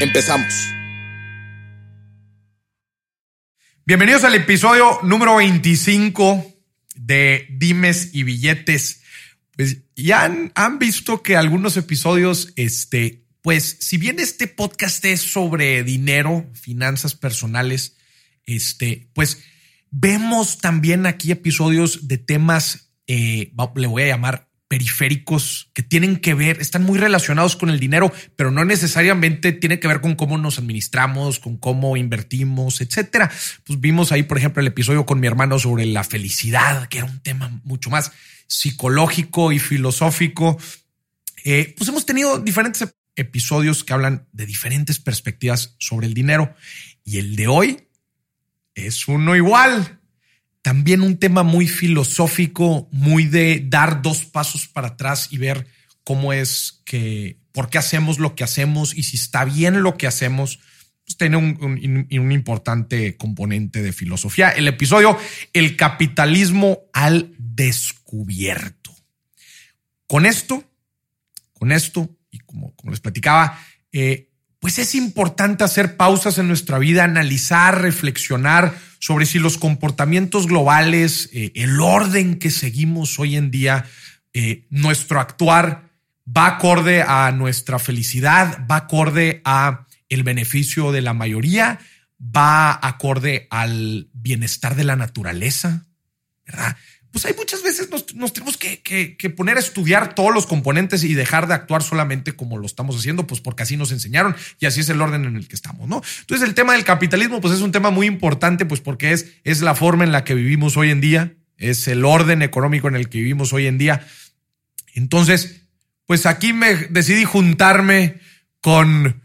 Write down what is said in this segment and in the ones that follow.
Empezamos. Bienvenidos al episodio número 25 de Dimes y Billetes. Pues ya han, visto que algunos episodios, este, pues si bien este podcast es sobre dinero, finanzas personales, este, pues vemos también aquí episodios de temas, eh, le voy a llamar periféricos que tienen que ver, están muy relacionados con el dinero, pero no necesariamente tiene que ver con cómo nos administramos, con cómo invertimos, etcétera. Pues vimos ahí, por ejemplo, el episodio con mi hermano sobre la felicidad, que era un tema mucho más psicológico y filosófico. Eh, pues hemos tenido diferentes episodios que hablan de diferentes perspectivas sobre el dinero y el de hoy es uno igual también un tema muy filosófico, muy de dar dos pasos para atrás y ver cómo es que, por qué hacemos lo que hacemos y si está bien lo que hacemos, pues tiene un, un, importante componente de filosofía. El episodio, el capitalismo al descubierto. Con esto, con esto, y como, como les platicaba, eh, pues es importante hacer pausas en nuestra vida, analizar, reflexionar sobre si los comportamientos globales, eh, el orden que seguimos hoy en día, eh, nuestro actuar va acorde a nuestra felicidad, va acorde a el beneficio de la mayoría, va acorde al bienestar de la naturaleza, ¿verdad? Pues hay muchas veces nos, tenemos que, poner a estudiar todos los componentes y dejar de actuar solamente como lo estamos haciendo, pues porque así nos enseñaron y así es el orden en el que estamos, ¿no? Entonces el tema del capitalismo, pues es un tema muy importante, pues porque es, es la forma en la que vivimos hoy en día, es el orden económico en el que vivimos hoy en día. Entonces, pues aquí me decidí juntarme con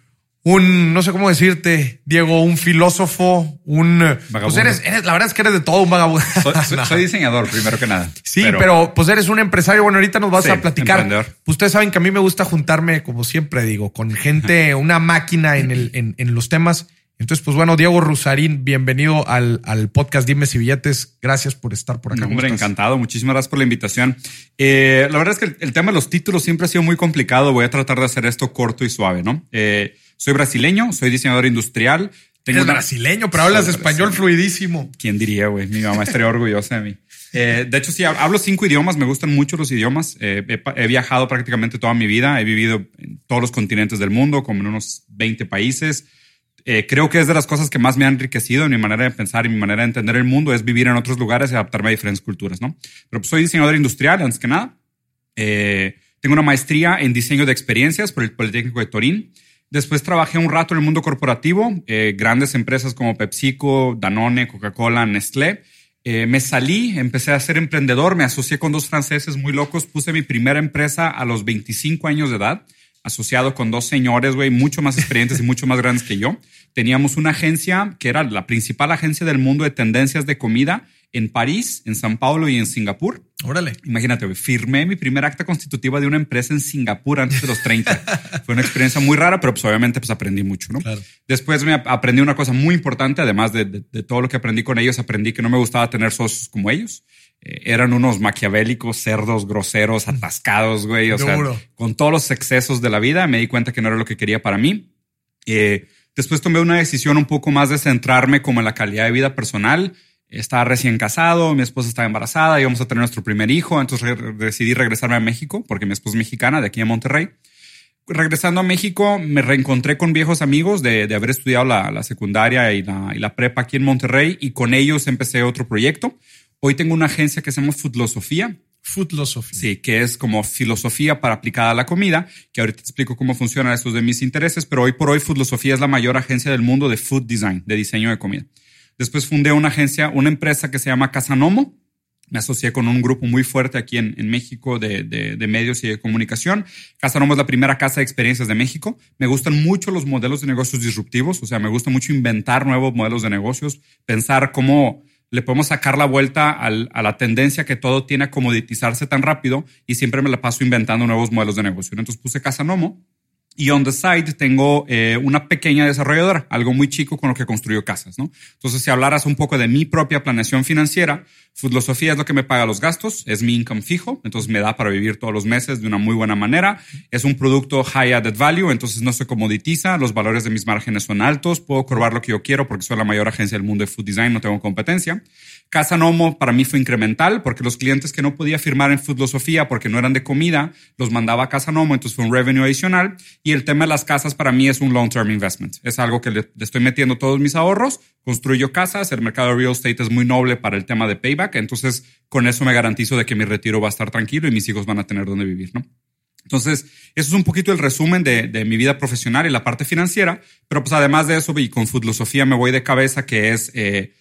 un, no sé cómo decirte, Diego, un filósofo, un... Pues eres, la verdad es que eres de todo un vagabundo. Soy, diseñador, primero que nada. Sí, pero, pues eres un empresario. Bueno, ahorita nos vas a platicar. Pues ustedes saben que a mí me gusta juntarme, como siempre digo, con gente, una máquina en, el, en, los temas. Entonces, pues bueno, Diego Rusarín, bienvenido al, al podcast Dime si Billetes. Gracias por estar por acá. hombre, encantado. Muchísimas gracias por la invitación. Eh, la verdad es que el, tema de los títulos siempre ha sido muy complicado. Voy a tratar de hacer esto corto y suave, ¿no? Eh, soy brasileño, soy diseñador industrial. Tengo Eres brasileño, pero hablas español fluidísimo. ¿Quién diría, güey? Mi mamá estaría orgullosa de mí. Eh, de hecho, sí, hablo cinco idiomas, me gustan mucho los idiomas. Eh, he, viajado prácticamente toda mi vida, he vivido en todos los continentes del mundo, como en unos 20 países. Eh, creo que es de las cosas que más me han enriquecido en mi manera de pensar y mi manera de entender el mundo, es vivir en otros lugares y adaptarme a diferentes culturas, ¿no? Pero pues, soy diseñador industrial, antes que nada. tengo una maestría en diseño de experiencias por el Politécnico de Torín. Después trabajé un rato en el mundo corporativo, eh, grandes empresas como PepsiCo, Danone, Coca-Cola, Nestlé. Eh, me salí, empecé a ser emprendedor, me asocié con dos franceses muy locos, puse mi primera empresa a los 25 años de edad, asociado con dos señores, güey, mucho más experientes y mucho más grandes que yo. Teníamos una agencia que era la principal agencia del mundo de tendencias de comida en París, en San Paulo y en Singapur. Órale. Imagínate, firmé mi primer acta constitutiva de una empresa en Singapur antes de los 30. Fue una experiencia muy rara, pero pues obviamente pues aprendí mucho, ¿no? Después me aprendí una cosa muy importante, además de, todo lo que aprendí con ellos, aprendí que no me gustaba tener socios como ellos. Eh, eran unos maquiavélicos, cerdos, groseros, mm. atascados, güey. O sea, con todos los excesos de la vida, me di cuenta que no era lo que quería para mí. Eh, después tomé una decisión un poco más de centrarme como en la calidad de vida personal estaba recién casado, mi esposa estaba embarazada, íbamos a tener nuestro primer hijo, entonces decidí regresarme a México porque mi esposa es mexicana de aquí en Monterrey. Regresando a México me reencontré con viejos amigos de, de haber estudiado la, la secundaria y la, y la, prepa aquí en Monterrey y con ellos empecé otro proyecto. Hoy tengo una agencia que se llama Foodlosofía. Foodlosofía. Sí, que es como filosofía para aplicada a la comida, que ahorita te explico cómo funciona estos de mis intereses, pero hoy por hoy Foodlosofía es la mayor agencia del mundo de food design, de diseño de comida. Después fundé una agencia, una empresa que se llama Casanomo. me asocié con un grupo muy fuerte aquí en, México de, de, medios y de comunicación. Casa Nomo es la primera casa de experiencias de México. Me gustan mucho los modelos de negocios disruptivos, o sea, me gusta mucho inventar nuevos modelos de negocios, pensar cómo le podemos sacar la vuelta al, a la tendencia que todo tiene a comoditizarse tan rápido y siempre me la paso inventando nuevos modelos de negocio. Entonces puse Casa Nomo y on the side tengo eh, una pequeña desarrolladora, algo muy chico con lo que construyo casas, ¿no? Entonces, si hablaras un poco de mi propia planeación financiera, Filosofía es lo que me paga los gastos, es mi income fijo, entonces me da para vivir todos los meses de una muy buena manera. Es un producto high added value, entonces no se comoditiza, los valores de mis márgenes son altos, puedo corbar lo que yo quiero porque soy la mayor agencia del mundo de food design, no tengo competencia. Casa Nomo para mí fue incremental porque los clientes que no podía firmar en Filosofía porque no eran de comida, los mandaba a Casa Nomo, entonces fue un revenue adicional. Y el tema de las casas para mí es un long-term investment. Es algo que le, estoy metiendo todos mis ahorros, construyo casas, el mercado de real estate es muy noble para el tema de payback, entonces con eso me garantizo de que mi retiro va a estar tranquilo y mis hijos van a tener donde vivir, ¿no? Entonces, eso es un poquito el resumen de, mi vida profesional y la parte financiera, pero pues además de eso y con filosofía me voy de cabeza que es eh,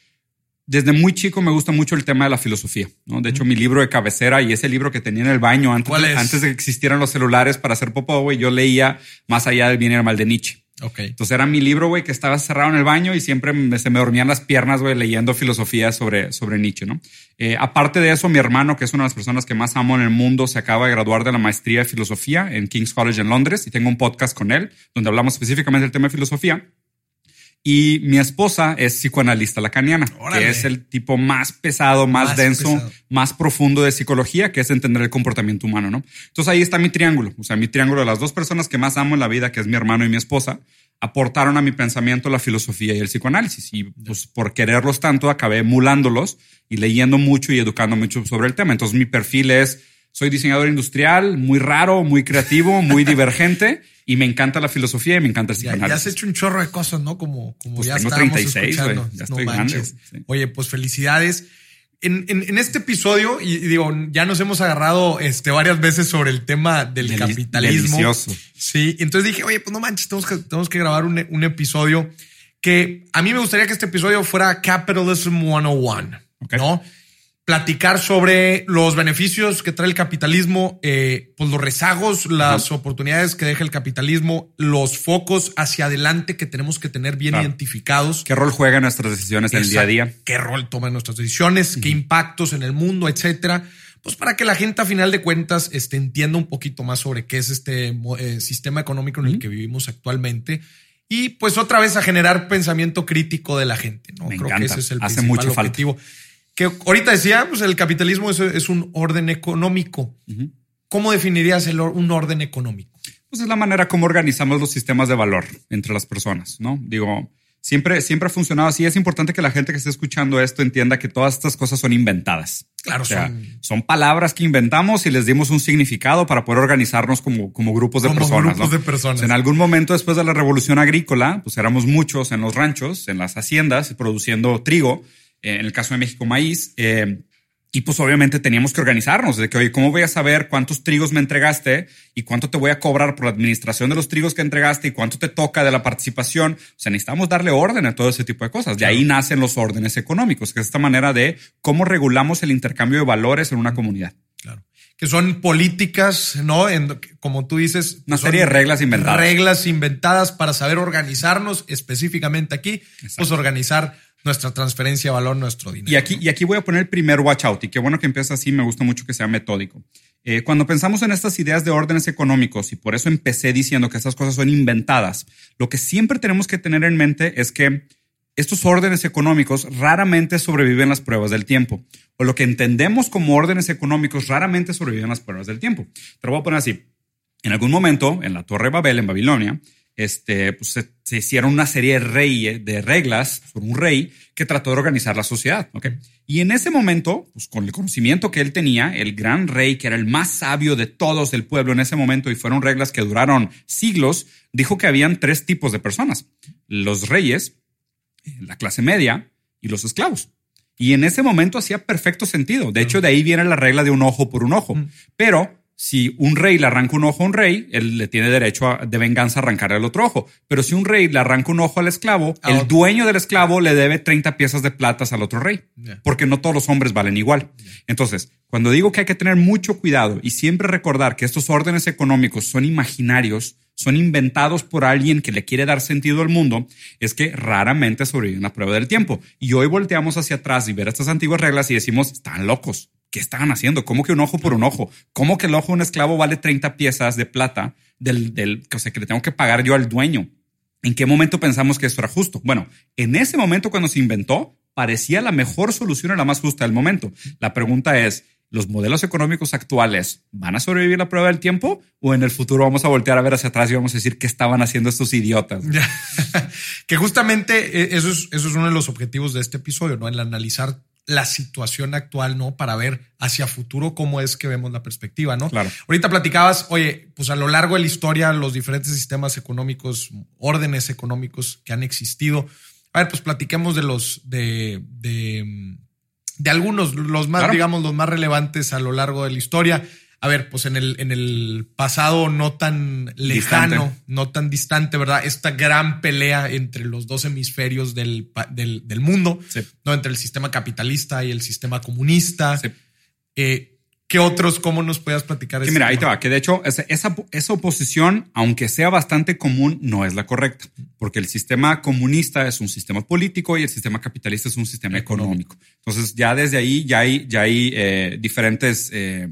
desde muy chico me gusta mucho el tema de la filosofía. ¿no? De hecho, mi libro de cabecera y ese libro que tenía en el baño antes, antes de que existieran los celulares para hacer popó, güey, yo leía más allá del bien y el mal de Nietzsche. Okay. Entonces era mi libro, güey, que estaba cerrado en el baño y siempre se me dormían las piernas, güey, leyendo filosofía sobre, sobre Nietzsche, ¿no? Eh, aparte de eso, mi hermano, que es una de las personas que más amo en el mundo, se acaba de graduar de la maestría de filosofía en King's College en Londres y tengo un podcast con él donde hablamos específicamente del tema de filosofía. Y mi esposa es psicoanalista lacaniana, que es el tipo más pesado, más, denso, más profundo de psicología, que es entender el comportamiento humano, ¿no? Entonces ahí está mi triángulo, o sea, mi triángulo de las dos personas que más amo en la vida, que es mi hermano y mi esposa, aportaron a mi pensamiento la filosofía y el psicoanálisis. Y pues por quererlos tanto, acabé emulándolos y leyendo mucho y educando mucho sobre el tema. Entonces mi perfil es, soy diseñador industrial, muy raro, muy creativo, muy divergente y me encanta la filosofía y me encanta el psicoanálisis. Ya, has hecho un chorro de cosas, ¿no? Como, como pues ya tengo 36, Ya estoy grande. Oye, pues felicidades. En, en, este episodio, y, digo, ya nos hemos agarrado este, varias veces sobre el tema del capitalismo. Delicioso. Sí, entonces dije, oye, pues no manches, tenemos que, tenemos que grabar un, un episodio que a mí me gustaría que este episodio fuera Capitalism 101, ¿no? Platicar sobre los beneficios que trae el capitalismo, eh, pues los rezagos, las oportunidades que deja el capitalismo, los focos hacia adelante que tenemos que tener bien identificados. ¿Qué rol juegan nuestras decisiones en el día a día? ¿Qué rol toman nuestras decisiones? ¿Qué impactos en el mundo, etcétera? Pues para que la gente a final de cuentas este, entienda un poquito más sobre qué es este eh, sistema económico en el que vivimos actualmente y pues otra vez a generar pensamiento crítico de la gente. ¿no? Creo que ese es el Hace mucho objetivo. Que ahorita decía, pues el capitalismo es, un orden económico. ¿Cómo definirías el, un orden económico? Pues es la manera como organizamos los sistemas de valor entre las personas, ¿no? Digo, siempre, siempre ha funcionado así. Es importante que la gente que esté escuchando esto entienda que todas estas cosas son inventadas. Claro, son... son palabras que inventamos y les dimos un significado para poder organizarnos como, como grupos de personas. Grupos de personas. en algún momento después de la revolución agrícola, pues éramos muchos en los ranchos, en las haciendas, produciendo trigo en el caso de México maíz. Eh, y pues obviamente teníamos que organizarnos de que, oye, ¿cómo voy a saber cuántos trigos me entregaste y cuánto te voy a cobrar por la administración de los trigos que entregaste y cuánto te toca de la participación? O sea, necesitamos darle orden a todo ese tipo de cosas. De ahí nacen los órdenes económicos, que es esta manera de cómo regulamos el intercambio de valores en una comunidad. Claro. Que son políticas, ¿no? En, como tú dices. Una serie de reglas inventadas. Reglas inventadas para saber organizarnos específicamente aquí, pues organizar nuestra transferencia de valor, nuestro dinero. Y aquí, y aquí voy a poner el primer watch out, y qué bueno que empieza así, me gusta mucho que sea metódico. Eh, cuando pensamos en estas ideas de órdenes económicos, y por eso empecé diciendo que estas cosas son inventadas, lo que siempre tenemos que tener en mente es que estos órdenes económicos raramente sobreviven las pruebas del tiempo, o lo que entendemos como órdenes económicos raramente sobreviven las pruebas del tiempo. Te lo voy a poner así. En algún momento, en la Torre Babel, en Babilonia, este, pues se, hicieron una serie de, de reglas por un rey que trató de organizar la sociedad. ¿okay? Y en ese momento, pues con el conocimiento que él tenía, el gran rey, que era el más sabio de todos el pueblo en ese momento, y fueron reglas que duraron siglos, dijo que habían tres tipos de personas. Los reyes, la clase media y los esclavos. Y en ese momento hacía perfecto sentido. De hecho, de ahí viene la regla de un ojo por un ojo. Pero si un rey le arranca un ojo a un rey, él le tiene derecho a, de venganza a arrancarle el otro ojo. Pero si un rey le arranca un ojo al esclavo, Ah, el dueño del esclavo le debe 30 piezas de platas al otro rey. Porque no todos los hombres valen igual. Entonces, cuando digo que hay que tener mucho cuidado y siempre recordar que estos órdenes económicos son imaginarios, son inventados por alguien que le quiere dar sentido al mundo, es que raramente sobreviven la prueba del tiempo. Y hoy volteamos hacia atrás y ver estas antiguas reglas y decimos, están locos. ¿Qué estaban haciendo? ¿Cómo que un ojo por un ojo? ¿Cómo que el ojo de un esclavo vale 30 piezas de plata del, del o sea, que le tengo que pagar yo al dueño? ¿En qué momento pensamos que esto era justo? Bueno, en ese momento cuando se inventó, parecía la mejor solución y la más justa del momento. La pregunta es, ¿los modelos económicos actuales van a sobrevivir la prueba del tiempo? ¿O en el futuro vamos a voltear a ver hacia atrás y vamos a decir qué estaban haciendo estos idiotas? Que justamente eh, eso es, eso es uno de los objetivos de este episodio, ¿no? El analizar la situación actual, ¿no? Para ver hacia futuro cómo es que vemos la perspectiva, ¿no? Claro. Ahorita platicabas, oye, pues a lo largo de la historia, los diferentes sistemas económicos, órdenes económicos que han existido. A ver, pues platiquemos de los, de, de, de algunos, los más, Claro. digamos, los más relevantes a lo largo de la historia. A ver, pues en el, en el pasado no tan lejano, Distante. no tan distante, ¿verdad? Esta gran pelea entre los dos hemisferios del, del, del mundo, Sí. ¿no? Entre el sistema capitalista y el sistema comunista. Sí. Eh, ¿Qué otros, cómo nos puedas platicar? Que mira, ahí te va, que de hecho esa, esa, esa oposición, aunque sea bastante común, no es la correcta, porque el sistema comunista es un sistema político y el sistema capitalista es un sistema económico. Entonces ya desde ahí ya hay, ya hay eh, diferentes eh,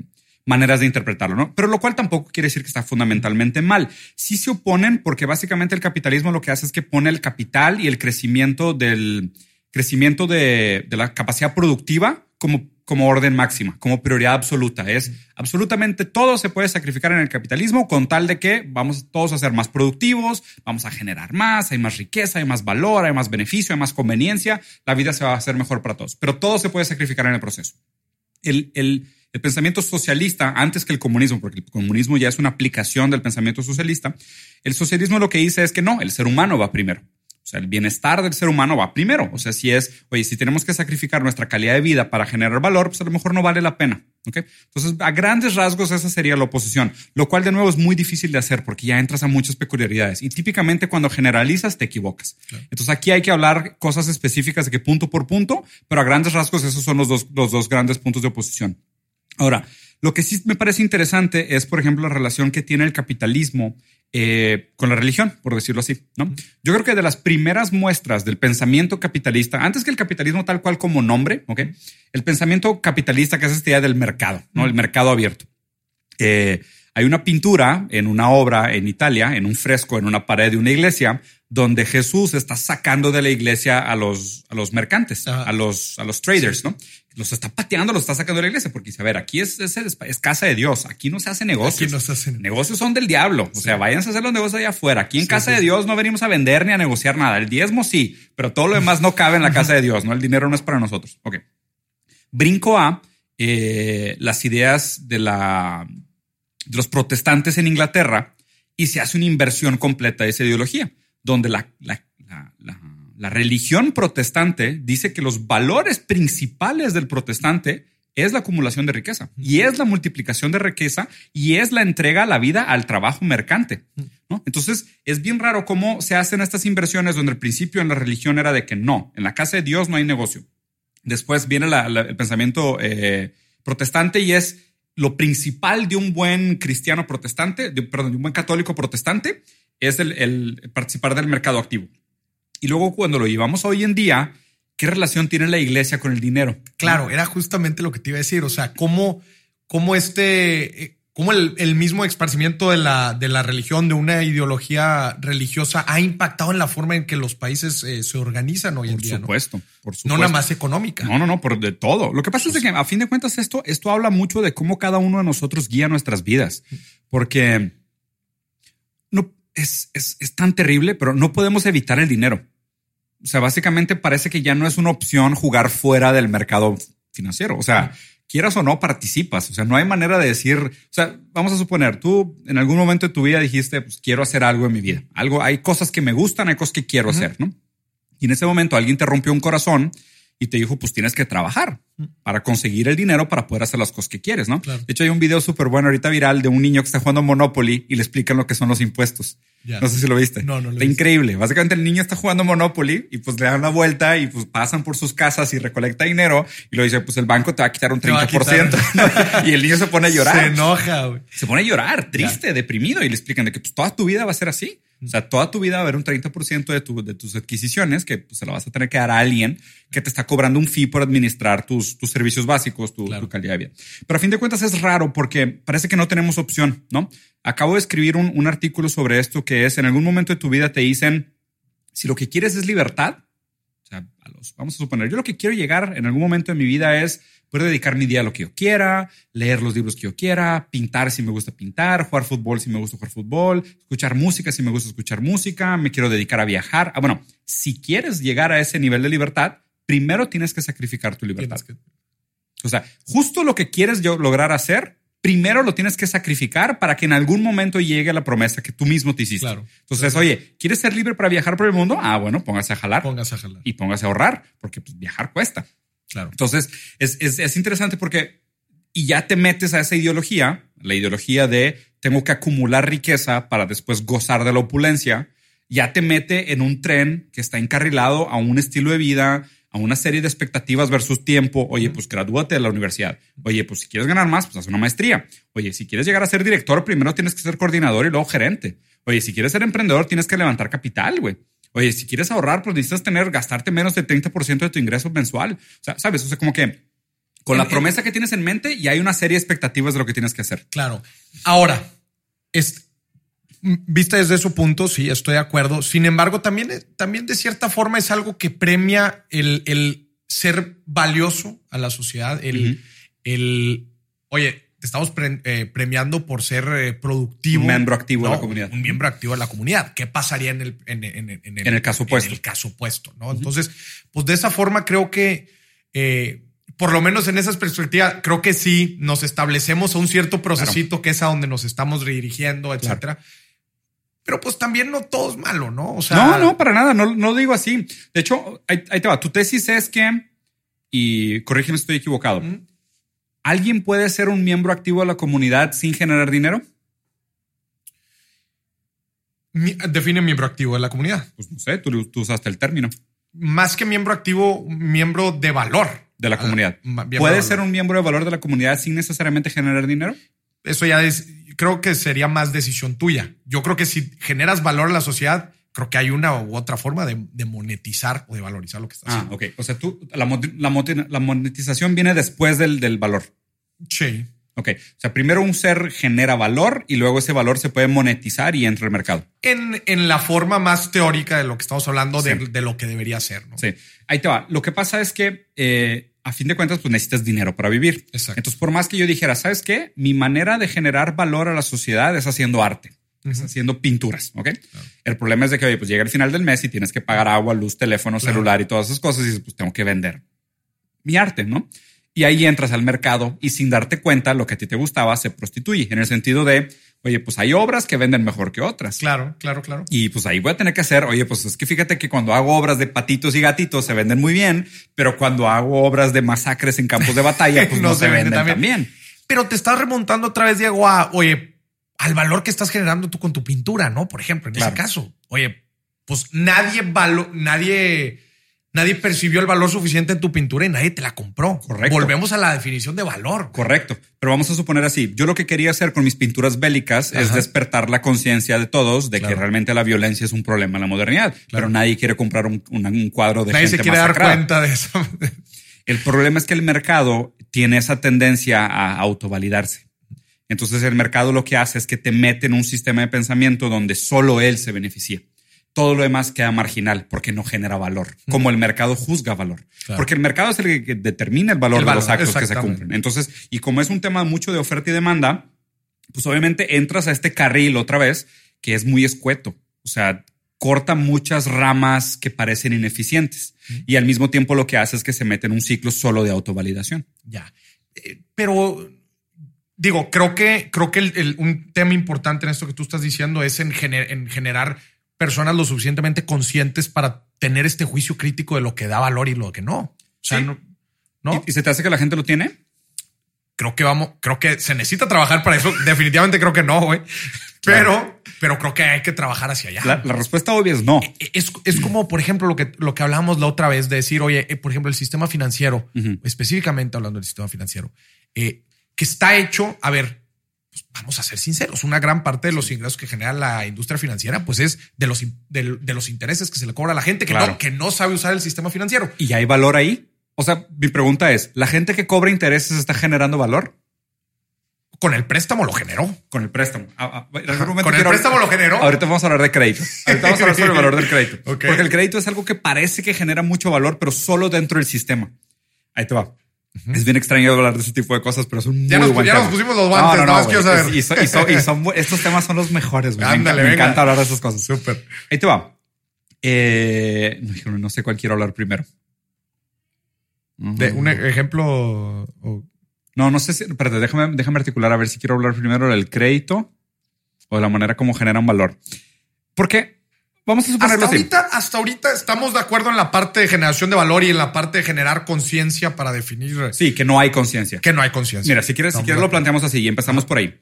maneras de interpretarlo, ¿no? Pero lo cual tampoco quiere decir que está fundamentalmente mal. Sí se oponen porque básicamente el capitalismo lo que hace es que pone el capital y el crecimiento del crecimiento de, de la capacidad productiva como, como orden máxima, como prioridad absoluta. Es absolutamente todo se puede sacrificar en el capitalismo con tal de que vamos todos a ser más productivos, vamos a generar más, hay más riqueza, hay más valor, hay más beneficio, hay más conveniencia, la vida se va a hacer mejor para todos. Pero todo se puede sacrificar en el proceso el, el, el pensamiento socialista, antes que el comunismo, porque el comunismo ya es una aplicación del pensamiento socialista, el socialismo lo que dice es que no, el ser humano va primero. O sea, el bienestar del ser humano va primero. O sea, si es, oye, si tenemos que sacrificar nuestra calidad de vida para generar valor, pues a lo mejor no vale la pena. ¿ok? Entonces, a grandes rasgos, esa sería la oposición, lo cual de nuevo es muy difícil de hacer porque ya entras a muchas peculiaridades y típicamente cuando generalizas te equivocas. Entonces, aquí hay que hablar cosas específicas de que punto por punto, pero a grandes rasgos esos son los dos, los dos grandes puntos de oposición. Ahora, lo que sí me parece interesante es, por ejemplo, la relación que tiene el capitalismo eh, con la religión, por decirlo así. ¿no? Yo creo que de las primeras muestras del pensamiento capitalista, antes que el capitalismo tal cual como nombre, ¿ok? el pensamiento capitalista, que es esta idea del mercado, ¿no? el mercado abierto. Eh, hay una pintura en una obra en Italia, en un fresco, en una pared de una iglesia, donde Jesús está sacando de la iglesia a los, a los mercantes, Ajá. a los, a los traders, ¿no? Los está pateando, los está sacando de la iglesia, porque dice, a ver, aquí es, es, es casa de Dios, aquí no se hace negocios. Aquí no se hacen. Negocios son del diablo. O sea, váyanse a hacer los negocios allá afuera. Aquí en Sí, casa sí, de. Dios no venimos a vender ni a negociar nada. El diezmo sí, pero todo lo demás no cabe en la casa de Dios, ¿no? El dinero no es para nosotros. Ok. Brinco a eh, las ideas de, la, de los protestantes en Inglaterra y se hace una inversión completa de esa ideología, donde la, la, la, religión protestante dice que los valores principales del protestante es la acumulación de riqueza y es la multiplicación de riqueza y es la entrega a la vida al trabajo mercante. ¿no? Entonces es bien raro cómo se hacen estas inversiones donde el principio en la religión era de que no, en la casa de Dios no hay negocio. Después viene el pensamiento eh, protestante y es lo principal de un buen cristiano protestante, de- perdón, de un buen católico protestante, es el participar del mercado activo. Y luego cuando lo llevamos hoy en día, ¿qué relación tiene la iglesia con el dinero? Claro, era justamente lo que te iba a decir. O sea, cómo, cómo este, eh, cómo el, el mismo esparcimiento de la, de la religión, de una ideología religiosa, ha impactado en la forma en que los países eh, se organizan hoy en Por día. ¿no? supuesto, por supuesto. No nada más económica. No, no, no, por de todo. Lo que pasa es que a fin de cuentas esto, esto habla mucho de cómo cada uno de nosotros guía nuestras vidas, porque no es, es, es tan terrible, pero no podemos evitar el dinero. O sea, básicamente parece que ya no es una opción jugar fuera del mercado financiero. O sea, quieras o no, participas. O sea, no hay manera de decir, o sea, vamos a suponer, tú en algún momento de tu vida dijiste, pues quiero hacer algo en mi vida. Algo, hay cosas que me gustan, hay cosas que quiero hacer, ¿no? Y en ese momento alguien te rompió un corazón y te dijo, pues tienes que trabajar para conseguir el dinero para poder hacer las cosas que quieres, ¿no? De hecho, hay un video súper bueno ahorita viral de un niño que está jugando Monopoly y le explican lo que son los impuestos. No sé si lo viste. No, no Está increíble. Básicamente el niño está jugando Monopoly y pues le dan la vuelta y pues pasan por sus casas y recolecta dinero y lo dice, pues el banco te va a quitar un 30%. y el niño se pone a llorar. Se enoja. Güey. Se pone a llorar, triste, deprimido y le explican de que pues, toda tu vida va a ser así. O sea, toda tu vida va a haber un 30% de, tu, de tus adquisiciones que pues, se lo vas a tener que dar a alguien que te está cobrando un fee por administrar tus, tus servicios básicos, tu, tu, calidad de vida. Pero a fin de cuentas es raro porque parece que no tenemos opción, ¿no? Acabo de escribir un, un artículo sobre esto que es en algún momento de tu vida te dicen, si lo que quieres es libertad, o sea, a los, vamos a suponer, yo lo que quiero llegar en algún momento de mi vida es poder dedicar mi día a lo que yo quiera, leer los libros que yo quiera, pintar si me gusta pintar, jugar fútbol si me gusta jugar fútbol, escuchar música si me gusta escuchar música, me quiero dedicar a viajar. Ah, bueno, si quieres llegar a ese nivel de libertad, primero tienes que sacrificar tu libertad. Que... O sea, justo lo que quieres yo lograr hacer, primero lo tienes que sacrificar para que en algún momento llegue la promesa que tú mismo te hiciste. Claro. Entonces, claro. oye, ¿quieres ser libre para viajar por el mundo? Ah, bueno, póngase a jalar. Póngase a jalar. Y póngase a ahorrar, porque pues, viajar cuesta. Claro. Entonces, es, es, es, interesante porque y ya te metes a esa ideología, la ideología de tengo que acumular riqueza para después gozar de la opulencia, ya te mete en un tren que está encarrilado a un estilo de vida, a una serie de expectativas versus tiempo. Oye, pues gradúate de la universidad. Oye, pues si quieres ganar más, pues haz una maestría. Oye, si quieres llegar a ser director, primero tienes que ser coordinador y luego gerente. Oye, si quieres ser emprendedor, tienes que levantar capital, güey. Oye, si quieres ahorrar, pues necesitas tener, gastarte menos del 30% de tu ingreso mensual. O sea, sabes, o sea, como que con la promesa que tienes en mente y hay una serie de expectativas de lo que tienes que hacer. Claro. Ahora, es, vista desde su punto, sí, estoy de acuerdo. Sin embargo, también, también de cierta forma es algo que premia el, el ser valioso a la sociedad, el, uh -huh. el oye, te estamos pre, eh, premiando por ser eh, productivo. Un miembro activo no, de la comunidad. Un miembro activo de la comunidad. ¿Qué pasaría en el, en, en, en el, en el caso opuesto? En el caso opuesto, ¿no? Uh -huh. Entonces, pues de esa forma creo que, eh, por lo menos en esas perspectivas, creo que sí nos establecemos a un cierto procesito claro. que es a donde nos estamos redirigiendo, etcétera. Claro. Pero pues también no todo es malo, ¿no? O sea, no, no, para nada, no, no lo digo así. De hecho, ahí, ahí, te va. Tu tesis es que, y corrígeme si estoy equivocado, ¿Mm? ¿alguien puede ser un miembro activo de la comunidad sin generar dinero? Define miembro activo de la comunidad. Pues no sé, tú, tú usaste el término. Más que miembro activo, miembro de valor. De la comunidad. ¿Puede ser un miembro de valor de la comunidad sin necesariamente generar dinero? Eso ya es, creo que sería más decisión tuya. Yo creo que si generas valor a la sociedad, creo que hay una u otra forma de, de monetizar o de valorizar lo que estás ah, haciendo. ok. O sea, tú, la, la, la monetización viene después del, del valor. Sí. Ok. O sea, primero un ser genera valor y luego ese valor se puede monetizar y entra al mercado. En, en la forma más teórica de lo que estamos hablando, sí. de, de, lo que debería ser. ¿no? Sí. Ahí te va. Lo que pasa es que eh, a fin de cuentas, pues necesitas dinero para vivir. Exacto. Entonces, por más que yo dijera, ¿sabes qué? Mi manera de generar valor a la sociedad es haciendo arte. Uh -huh. Es haciendo pinturas, ¿ok? Claro. El problema es de que, oye, pues llega el final del mes y tienes que pagar agua, luz, teléfono, claro. celular y todas esas cosas y dices, pues tengo que vender mi arte, ¿no? Y ahí entras al mercado y sin darte cuenta lo que a ti te gustaba se prostituye en el sentido de, oye, pues hay obras que venden mejor que otras. Claro, claro, claro. Y pues ahí voy a tener que hacer, oye, pues es que fíjate que cuando hago obras de patitos y gatitos se venden muy bien, pero cuando hago obras de masacres en campos de batalla, pues no, no se, se venden también. Pero te estás remontando otra vez, Diego, a, oye, al valor que estás generando tú con tu pintura, ¿no? Por ejemplo, en claro. ese caso, oye, pues nadie valo, nadie nadie percibió el valor suficiente en tu pintura y nadie te la compró. Correcto. Volvemos a la definición de valor. Correcto. Pero vamos a suponer así. Yo lo que quería hacer con mis pinturas bélicas Ajá. es despertar la conciencia de todos de claro. que realmente la violencia es un problema en la modernidad. Claro. Pero nadie quiere comprar un, un, un cuadro de nadie gente se quiere masacrada. dar cuenta de eso. El problema es que el mercado tiene esa tendencia a autovalidarse. Entonces el mercado lo que hace es que te mete en un sistema de pensamiento donde solo él se beneficia todo lo demás queda marginal porque no genera valor, como el mercado juzga valor. Claro. Porque el mercado es el que determina el valor, el valor de los actos que se cumplen. Entonces, y como es un tema mucho de oferta y demanda, pues obviamente entras a este carril otra vez que es muy escueto. O sea, corta muchas ramas que parecen ineficientes y al mismo tiempo lo que hace es que se mete en un ciclo solo de autovalidación. Ya. Eh, pero digo, creo que, creo que el, el, un tema importante en esto que tú estás diciendo es en, gener, en generar personas lo suficientemente conscientes para tener este juicio crítico de lo que da valor y lo que no. O sea, Sí. no, no. ¿Y, se te hace que la gente lo tiene? creo que vamos, creo que se necesita trabajar para eso. Definitivamente creo que no, güey. Pero, pero creo que hay que trabajar hacia allá. La, la respuesta obvia es no. Es, es como, por ejemplo, lo que, lo que hablábamos la otra vez de decir, oye, eh, por ejemplo, el sistema financiero, específicamente hablando del sistema financiero, eh, que está hecho, a ver, pues, vamos a ser sinceros, una gran parte de los ingresos que genera la industria financiera, pues es de los, de, los intereses que se le cobra a la gente que, Claro. no, que no sabe usar el sistema financiero. ¿Y hay valor ahí? O sea, mi pregunta es, ¿la gente que cobra intereses está generando valor? Con el préstamo lo generó. Con el préstamo. Ah, ah, Ajá. Con el quiero- préstamo lo generó. Ahorita vamos a hablar de crédito. Ahorita vamos a hablar sobre el valor del crédito. Porque el crédito es algo que parece que genera mucho valor, pero solo dentro del sistema. Ahí te va. Es bien extraño hablar de ese tipo de cosas, pero es un Ya muy nos- buen ya tema. nos pusimos los guantes, nada más güey. quiero saber. Y, son estos temas son los mejores. güey. Me Ándale, enca- me, venga. encanta hablar de esas cosas. Súper. Ahí te va. Eh, no, no sé cuál quiero hablar primero. De un e- ejemplo. o- No, no sé si. Espérate, déjame, déjame articular a ver si quiero hablar primero del crédito o de la manera como generan valor. Porque vamos a Hasta suponerlo así. ahorita, hasta ahorita estamos de acuerdo en la parte de generación de valor y en la parte de generar conciencia para definir Sí, que no hay conciencia. que no hay conciencia. Mira, si quieres, si quieres lo planteamos así y empezamos por ahí.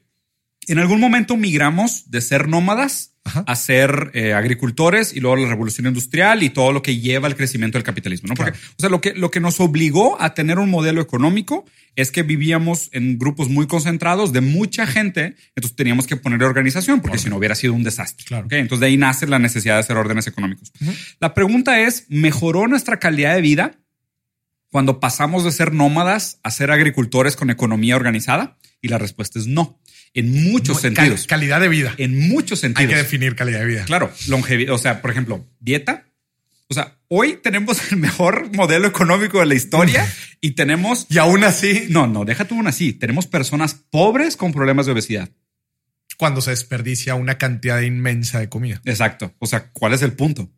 En algún momento migramos de ser nómadas Ajá. a ser eh, agricultores y luego la revolución industrial y todo lo que lleva al crecimiento del capitalismo, ¿no? Porque, Claro. o sea, lo que, lo que nos obligó a tener un modelo económico es que vivíamos en grupos muy concentrados de mucha gente, entonces teníamos que poner organización porque si no hubiera sido un desastre. Claro. Entonces de ahí nace la necesidad de hacer órdenes económicos. La pregunta es, ¿mejoró nuestra calidad de vida cuando pasamos de ser nómadas a ser agricultores con economía organizada? Y la respuesta es no. En muchos No, sentidos. cal- calidad de vida. En muchos Hay sentidos. que definir calidad de vida. Claro, longevidad. O sea, por ejemplo, dieta. O sea, hoy tenemos el mejor modelo económico de la historia y tenemos. Y aún así, No, no, deja tú una así. Tenemos personas pobres con problemas de obesidad. cuando se desperdicia una cantidad inmensa de comida. Exacto. O sea, ¿cuál es el punto?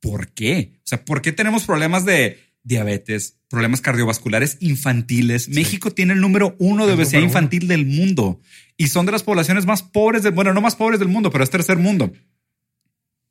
¿Por qué? O sea, ¿por qué tenemos problemas de diabetes, problemas cardiovasculares infantiles? México tiene el número uno de obesidad uno. infantil del mundo y son de las poblaciones más pobres del, bueno, no más pobres del mundo, pero es tercer mundo.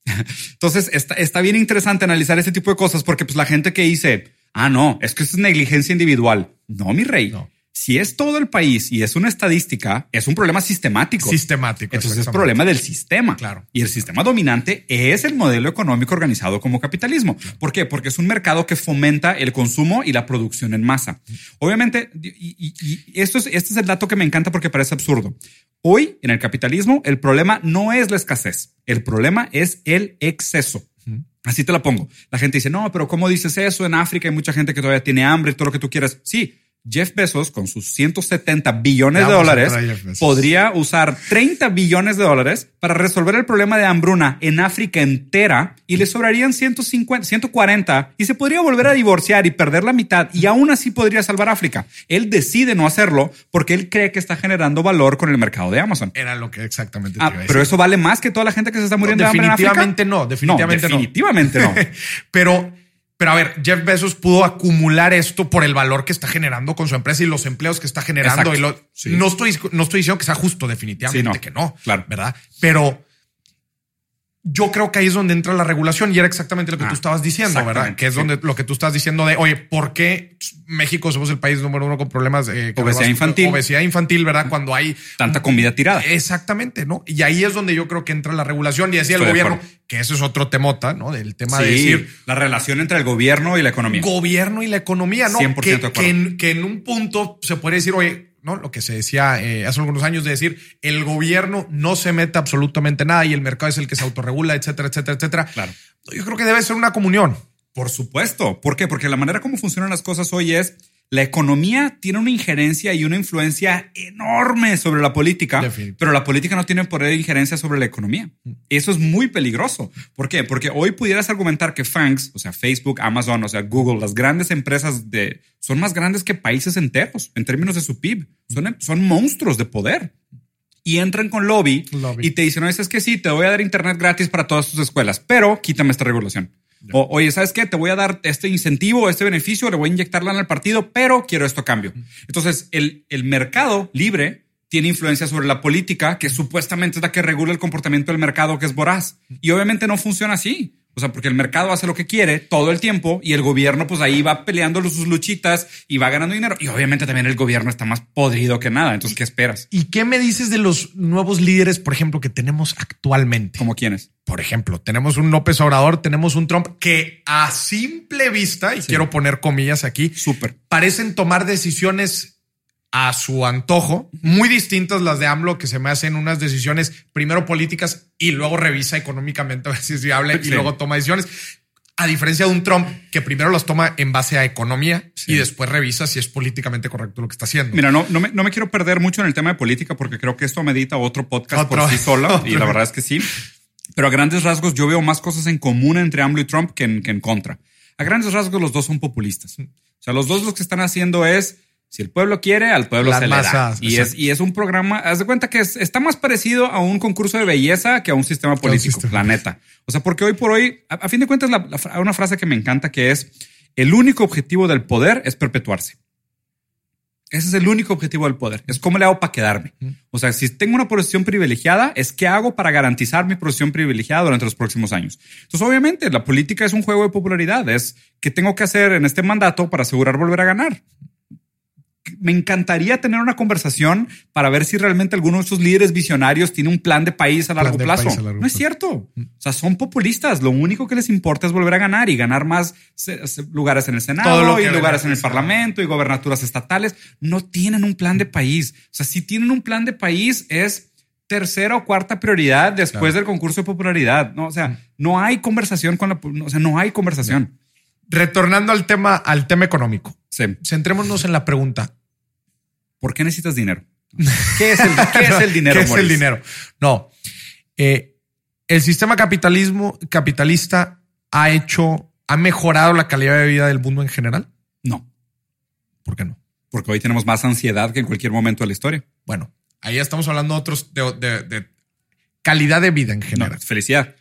Entonces está, está bien interesante analizar ese tipo de cosas porque pues la gente que dice, ah, no, es que esto es negligencia individual. No, mi rey. No. Si es todo el país y es una estadística, es un problema sistemático. Sistemático. Entonces es problema del sistema. Claro. Y el sistema dominante es el modelo económico organizado como capitalismo. ¿Por qué? Porque es un mercado que fomenta el consumo y la producción en masa. Obviamente, y, y- y esto es, este es el dato que me encanta porque parece absurdo. Hoy en el capitalismo, el problema no es la escasez. El problema es el exceso. Así te la pongo. La gente dice, no, pero ¿cómo dices eso? En África hay mucha gente que todavía tiene hambre, todo lo que tú quieras. Sí. Jeff Bezos, con sus 170 billones de dólares, podría usar 30 billones de dólares para resolver el problema de hambruna en África entera y le sobrarían 150, 140 y se podría volver a divorciar y perder la mitad y aún así podría salvar África. Él decide no hacerlo porque él cree que está generando valor con el mercado de Amazon. Era lo que exactamente te Ah, iba a pero eso vale más que toda la gente que se está muriendo de hambre en África. definitivamente no, definitivamente no. definitivamente no. pero, pero a ver, Jeff Bezos pudo acumular esto por el valor que está generando con su empresa y los empleos que está generando. Y lo- Sí. no, estoy, no estoy diciendo que sea justo, definitivamente Sí, no. que no. Claro. ¿Verdad? Pero yo creo que ahí es donde entra la regulación y era exactamente lo que Ah, tú estabas diciendo, ¿verdad? Que es sí. donde lo que tú estás diciendo de, oye, ¿por qué México somos el país número uno con problemas de Obesidad infantil. Obesidad infantil, ¿verdad? Cuando hay Tanta comida tirada. Exactamente, ¿no? Y ahí es donde yo creo que entra la regulación y decía el de gobierno, acuerdo. que ese es otro temota, ¿no? Del tema Sí, de decir la relación entre el gobierno y la economía. gobierno y la economía, ¿no? 100% que, de acuerdo. que en, que en un punto se puede decir, oye, ¿no? Lo que se decía eh, hace algunos años de decir, el gobierno no se mete absolutamente nada y el mercado es el que se autorregula, etcétera, etcétera, etcétera. Claro. Yo creo que debe ser una comunión. Por supuesto. ¿Por qué? Porque la manera como funcionan las cosas hoy es la economía tiene una injerencia y una influencia enorme sobre la política, pero la política no tiene poder de injerencia sobre la economía. Eso es muy peligroso. ¿Por qué? Porque hoy pudieras argumentar que FANGs, o sea, Facebook, Amazon, o sea, Google, las grandes empresas de son más grandes que países enteros en términos de su PIB. Son, son monstruos de poder. Y entran con lobby, Lobby. y te dicen, no, es que sí, te voy a dar internet gratis para todas tus escuelas, pero quítame esta regulación. O, oye, ¿sabes qué? Te voy a dar este incentivo, este beneficio, le voy a inyectarla en el partido, pero quiero esto a cambio. Entonces, el, el mercado libre tiene influencia sobre la política, que supuestamente es la que regula el comportamiento del mercado, que es voraz. Y obviamente no funciona así. O sea, porque el mercado hace lo que quiere todo el tiempo y el gobierno pues ahí va peleando sus luchitas y va ganando dinero. Y obviamente también el gobierno está más podrido que nada. Entonces, ¿qué esperas? ¿Y qué me dices de los nuevos líderes, por ejemplo, que tenemos actualmente? ¿Como quiénes? Por ejemplo, tenemos un López Obrador, tenemos un Trump que a simple vista, y quiero poner comillas aquí, Súper. parecen tomar decisiones a su antojo, muy distintas las de AMLO, que se me hacen unas decisiones primero políticas y luego revisa económicamente a ver si es viable y luego toma decisiones. A diferencia de un Trump que primero las toma en base a economía Sí. y después revisa si es políticamente correcto lo que está haciendo. Mira, no, no, me, no me quiero perder mucho en el tema de política porque creo que esto medita otro podcast Otro. por sí sola y la verdad es que sí. Pero a grandes rasgos yo veo más cosas en común entre AMLO y Trump que en, que en contra. A grandes rasgos los dos son populistas. O sea, los dos lo que están haciendo es, si el pueblo quiere, al pueblo Las se le da. Y es, exacto. y es un programa, haz de cuenta que es- está más parecido a un concurso de belleza que a un sistema un político, sistema. la neta. O sea, porque hoy por hoy, a, a fin de cuentas, la- la fra- una frase que me encanta que es, el único objetivo del poder es perpetuarse. Ese es el único objetivo del poder. Es cómo le hago para quedarme. O sea, si tengo una posición privilegiada, es qué hago para garantizar mi posición privilegiada durante los próximos años. Entonces, obviamente, la política es un juego de popularidad. Es qué tengo que hacer en este mandato para asegurar volver a ganar. Me encantaría tener una conversación para ver si realmente alguno de esos líderes visionarios tiene un plan de país a largo plazo. país a largo no es cierto. O sea, son populistas. Lo único que les importa es volver a ganar y ganar más lugares en el Todo Senado y lugares en el. Parlamento y gobernaturas estatales. No tienen un plan de país. O sea, si tienen un plan de país es tercera o cuarta prioridad después del concurso de popularidad. No, o sea, no hay conversación con la, o sea, no hay conversación. Retornando al tema, al tema económico, Sí. centrémonos en la pregunta. ¿Por qué necesitas dinero? ¿Qué es el, qué es el dinero? ¿Qué es el dinero? No. Eh, el sistema capitalismo capitalista ha hecho, ha mejorado la calidad de vida del mundo en general. No, ¿Por qué no? porque hoy tenemos más ansiedad que en cualquier momento de la historia. Bueno, ahí estamos hablando de otros de, de- de calidad de vida en No, general. felicidad.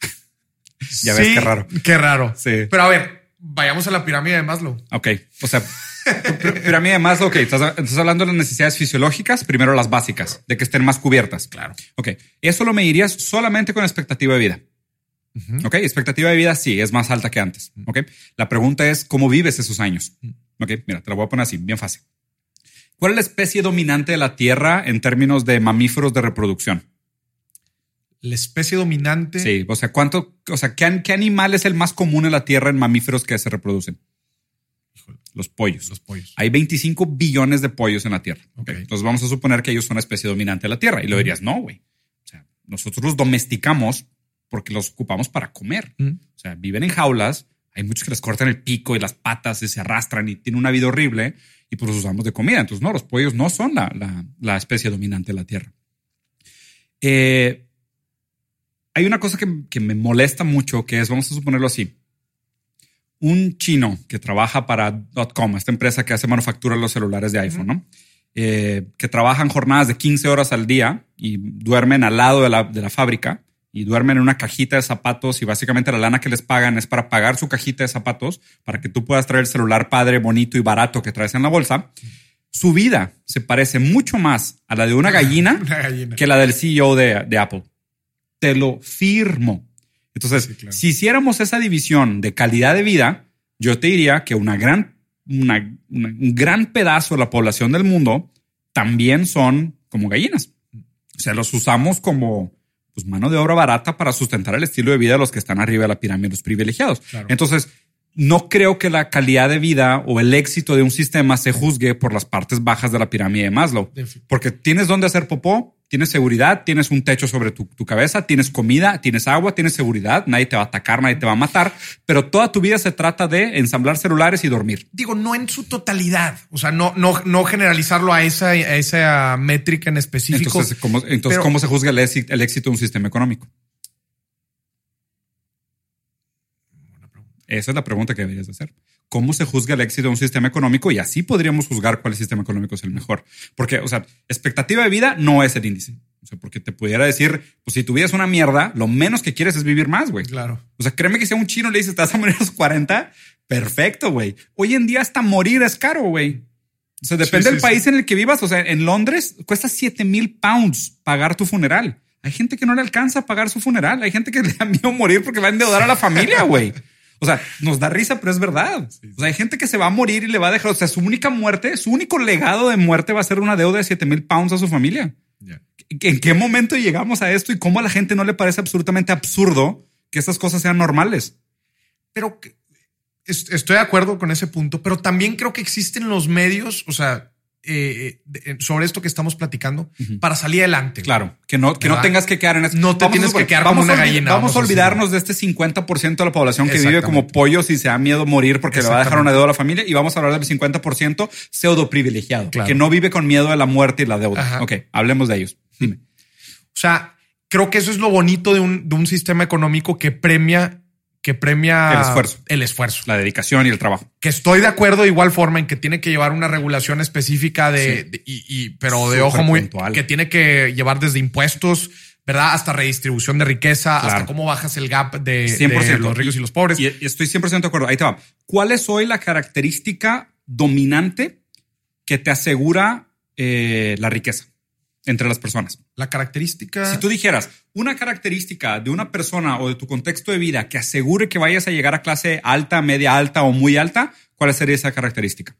Ya ves Sí, qué raro. Qué raro. Sí. Pero a ver, vayamos a la pirámide de Maslow. Ok, o sea, pir- pirámide de Maslow, ok, estás, estás hablando de las necesidades fisiológicas, primero las básicas, de que estén más cubiertas. Claro. Ok, eso lo medirías solamente con expectativa de vida. Ok, expectativa de vida sí, es más alta que antes. Ok, la pregunta es, ¿cómo vives esos años? Ok, mira, te lo voy a poner así, bien fácil. ¿Cuál es la especie dominante de la Tierra en términos de mamíferos de reproducción? La especie dominante. Sí, o sea, ¿cuánto, o sea, qué, qué animal es el más común en la Tierra en mamíferos que se reproducen? Los pollos. Los pollos. Hay 25 billones de pollos en la Tierra. Ok. Entonces vamos a suponer que ellos son la especie dominante de la Tierra. Y lo dirías, no, güey. O sea, nosotros los domesticamos porque los ocupamos para comer. Mm. O sea, viven en jaulas. Hay muchos que les cortan el pico y las patas y se arrastran y tienen una vida horrible y pues los usamos de comida. Entonces, no, los pollos no son la, la- la especie dominante de la Tierra. Eh, hay una cosa que, que me molesta mucho, que es, vamos a suponerlo así, un chino que trabaja para .com, esta empresa que hace manufactura de los celulares de iPhone, ¿no? Eh, que trabajan jornadas de 15 horas al día y duermen al lado de la, de la fábrica y duermen en una cajita de zapatos y básicamente la lana que les pagan es para pagar su cajita de zapatos para que tú puedas traer el celular padre, bonito y barato que traes en la bolsa. Su vida se parece mucho más a la de una gallina Una gallina. que la del CEO de, de Apple. Te lo firmo. Entonces, Sí, claro. si hiciéramos esa división de calidad de vida, yo te diría que una gran, una- una- un gran pedazo de la población del mundo también son como gallinas. O sea, los usamos como pues, mano de obra barata para sustentar el estilo de vida de los que están arriba de la pirámide, los privilegiados. Claro. Entonces, no creo que la calidad de vida o el éxito de un sistema se juzgue por las partes bajas de la pirámide de Maslow. Porque tienes dónde hacer popó, tienes seguridad, tienes un techo sobre tu, tu cabeza, tienes comida, tienes agua, tienes seguridad, nadie te va a atacar, nadie te va a matar, pero toda tu vida se trata de ensamblar celulares y dormir. Digo, no en su totalidad. O sea, no, no, no generalizarlo a esa, a esa métrica en específico. Entonces, ¿cómo, entonces, Pero- ¿cómo se juzga el éxito, el éxito de un sistema económico? Esa es la pregunta que deberías de hacer. ¿Cómo se juzga el éxito de un sistema económico? Y así podríamos juzgar cuál sistema económico es el mejor. Porque, o sea, expectativa de vida no es el índice. O sea, porque te pudiera decir, pues si tuvieras una mierda, lo menos que quieres es vivir más, güey. Claro. O sea, créeme que si a un chino le dices, te vas a morir a los 40, perfecto, güey. Hoy en día hasta morir es caro, güey. O sea, depende Sí, sí, del país en el que vivas. O sea, en Londres cuesta 7 mil pounds pagar tu funeral. Hay gente que no le alcanza a pagar su funeral. Hay gente que le da miedo morir porque va a endeudar a la familia, güey. O sea, nos da risa, pero es verdad. O sea, hay gente que se va a morir y le va a dejar, o sea, su única muerte, su único legado de muerte va a ser una deuda de 7 mil pounds a su familia. ¿En qué momento llegamos a esto y cómo a la gente no le parece absolutamente absurdo que estas cosas sean normales? Pero estoy de acuerdo con ese punto, pero también creo que existen los medios, o sea, eh, eh, sobre esto que estamos platicando para salir adelante. Claro, que no, que no tengas que quedar en eso. No te tienes que quedar como una gallina. Vamos, a olvidarnos de este 50% de la población que vive como pollos y se da miedo morir porque le va a dejar una deuda a la familia y vamos a hablar del 50% pseudo privilegiado, que no vive con miedo de la muerte y la deuda. Ok, hablemos de ellos. Dime. O sea, creo que eso es lo bonito de un, de un sistema económico que premia que premia el esfuerzo. el esfuerzo, la dedicación y el trabajo. Que estoy de acuerdo de igual forma en que tiene que llevar una regulación específica de, y, pero de ojo muy que tiene que llevar desde impuestos, ¿verdad? Hasta redistribución de riqueza, hasta cómo bajas el gap de, 100%. los ricos y los pobres. Y, estoy 100% de acuerdo. Ahí te va. ¿Cuál es hoy la característica dominante que te asegura eh, la riqueza? Entre las personas. La característica. Si tú dijeras una característica de una persona o de tu contexto de vida que asegure que vayas a llegar a clase alta, media alta o muy alta, ¿cuál sería esa característica?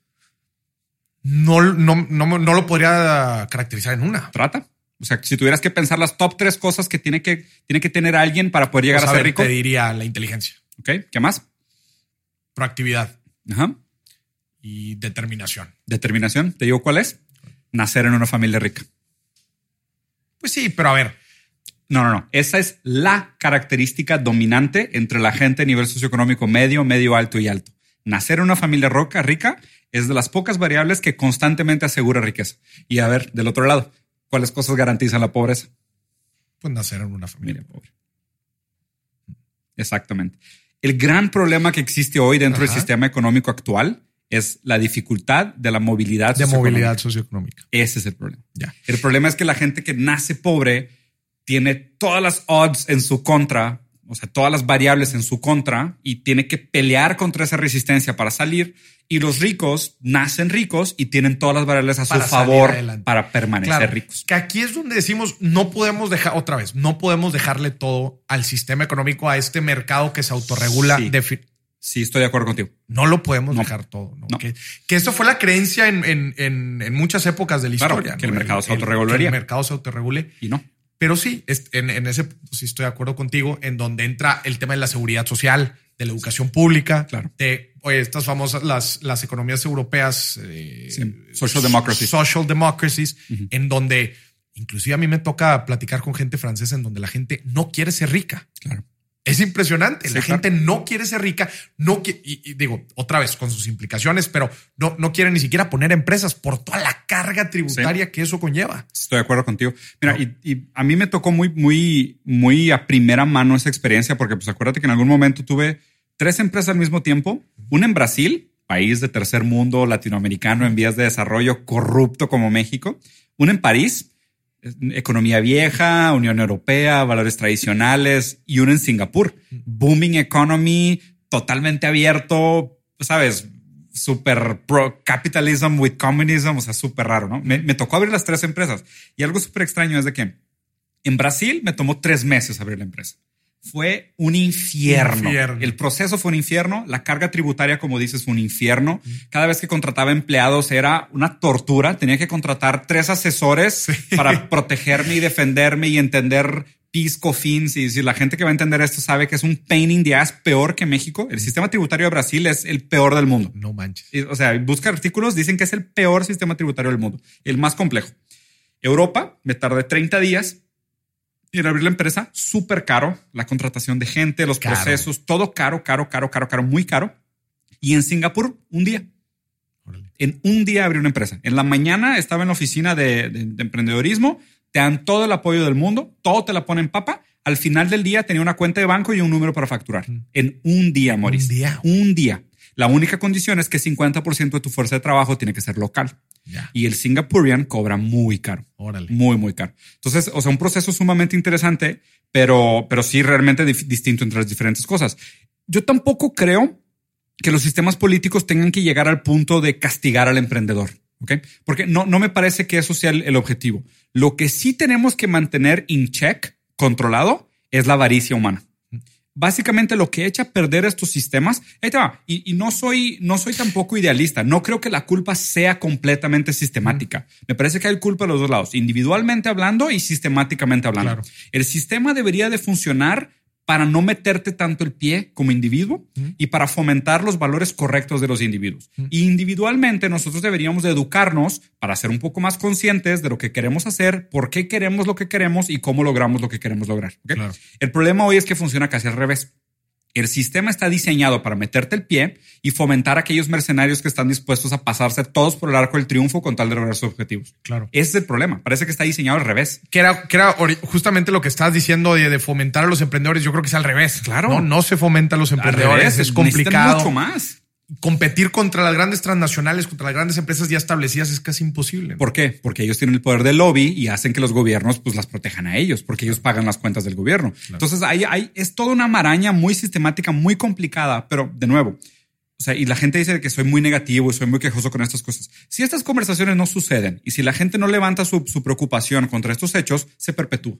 No, no, no, no lo podría caracterizar en una. Trata. O sea, si tuvieras que pensar las top tres cosas que tiene que, tiene que tener alguien para poder llegar pues a, ser rico. Te diría la inteligencia. Ok. ¿Qué más? Proactividad. Ajá. Y determinación. Determinación. ¿Te digo cuál es? Nacer en una familia rica. Pues sí, pero a ver. No, no, no. Esa es la característica dominante entre la gente a nivel socioeconómico medio, medio alto y alto. Nacer en una familia roca, rica es de las pocas variables que constantemente asegura riqueza. Y a ver, del otro lado, ¿cuáles cosas garantizan la pobreza? Pues nacer en una familia pobre. Exactamente. El gran problema que existe hoy dentro del sistema económico actual es la dificultad de la movilidad de movilidad socioeconómica. Ese es el problema. Ya. El problema es que la gente que nace pobre tiene todas las odds en su contra, o sea, todas las variables en su contra y tiene que pelear contra esa resistencia para salir. Y los ricos nacen ricos y tienen todas las variables a su favor para permanecer ricos. Que aquí es donde decimos no podemos dejar otra vez, no podemos dejarle todo al sistema económico, a este mercado que se autorregula. Sí, estoy de acuerdo contigo. No lo podemos dejar todo. ¿no? Que, eso fue la creencia en, muchas épocas de la historia. Que el mercado se autorregularía. Que el mercado se autorregule. Y no. Pero sí, en, ese sí estoy de acuerdo contigo, en donde entra el tema de la seguridad social, de la educación pública, claro. de oye, estas famosas las, las economías europeas, eh, social democracies, social democracies, en donde inclusive a mí me toca platicar con gente francesa en donde la gente no quiere ser rica. Claro. Es impresionante. la gente no quiere ser rica, no y, digo otra vez con sus implicaciones, pero no, no quiere ni siquiera poner empresas por toda la carga tributaria que eso conlleva. Estoy de acuerdo contigo. Mira, y, a mí me tocó muy, muy, muy a primera mano esa experiencia, porque pues acuérdate que en algún momento tuve tres empresas al mismo tiempo, una en Brasil, país de tercer mundo latinoamericano en vías de desarrollo, corrupto como México, una en París economía vieja, Unión Europea, valores tradicionales y uno en Singapur. Booming economy, totalmente abierto, sabes, super pro capitalism with communism, o sea, súper raro, ¿no? Me, me, tocó abrir las tres empresas y algo súper extraño es de que en Brasil me tomó tres meses abrir la empresa fue un infierno. El proceso fue un infierno. La carga tributaria, como dices, fue un infierno. Cada vez que contrataba empleados era una tortura. Tenía que contratar tres asesores para protegerme y defenderme y entender pisco fins. Y si la gente que va a entender esto sabe que es un pain in the ass peor que México. El sistema tributario de Brasil es el peor del mundo. No manches. O sea, busca artículos, dicen que es el peor sistema tributario del mundo, el más complejo. Europa, me tardé 30 días y en abrir la empresa, súper caro, la contratación de gente, los procesos, todo caro, caro, caro, caro, caro, muy caro. Y en Singapur, un día. En un día abrí una empresa. En la mañana estaba en la oficina de, emprendedorismo, te dan todo el apoyo del mundo, todo te la ponen papa. Al final del día tenía una cuenta de banco y un número para facturar. En un día, Maurice. Un día. Un día. La única condición es que 50% de tu fuerza de trabajo tiene que ser local. Y el Singaporean cobra muy caro. Muy, muy caro. Entonces, o sea, un proceso sumamente interesante, pero, pero sí realmente distinto entre las diferentes cosas. Yo tampoco creo que los sistemas políticos tengan que llegar al punto de castigar al emprendedor. ¿ok? Porque no, no me parece que eso sea el, objetivo. Lo que sí tenemos que mantener in check controlado es la avaricia humana. Básicamente lo que echa a perder estos sistemas, ahí te va. Y, y, no soy, no soy tampoco idealista. No creo que la culpa sea completamente sistemática. Me parece que hay culpa de los dos lados, individualmente hablando y sistemáticamente hablando. Claro. El sistema debería de funcionar para no meterte tanto el pie como individuo y para fomentar los valores correctos de los individuos. individualmente nosotros deberíamos de educarnos para ser un poco más conscientes de lo que queremos hacer, por qué queremos lo que queremos y cómo logramos lo que queremos lograr. El problema hoy es que funciona casi al revés. El sistema está diseñado para meterte el pie y fomentar a aquellos mercenarios que están dispuestos a pasarse todos por el arco del triunfo con tal de lograr sus objetivos. Claro. Ese es el problema. Parece que está diseñado al revés. Que era, que era justamente lo que estás diciendo de, fomentar a los emprendedores. Yo creo que es al revés. Claro. No, no se fomenta a los emprendedores. es complicado. mucho más competir contra las grandes transnacionales, contra las grandes empresas ya establecidas es casi imposible. ¿Por qué? Porque ellos tienen el poder del lobby y hacen que los gobiernos pues las protejan a ellos, porque ellos pagan las cuentas del gobierno. Entonces ahí, ahí es toda una maraña muy sistemática, muy complicada, pero de nuevo, o sea, y la gente dice que soy muy negativo y soy muy quejoso con estas cosas. Si estas conversaciones no suceden y si la gente no levanta su, su preocupación contra estos hechos, se perpetúa.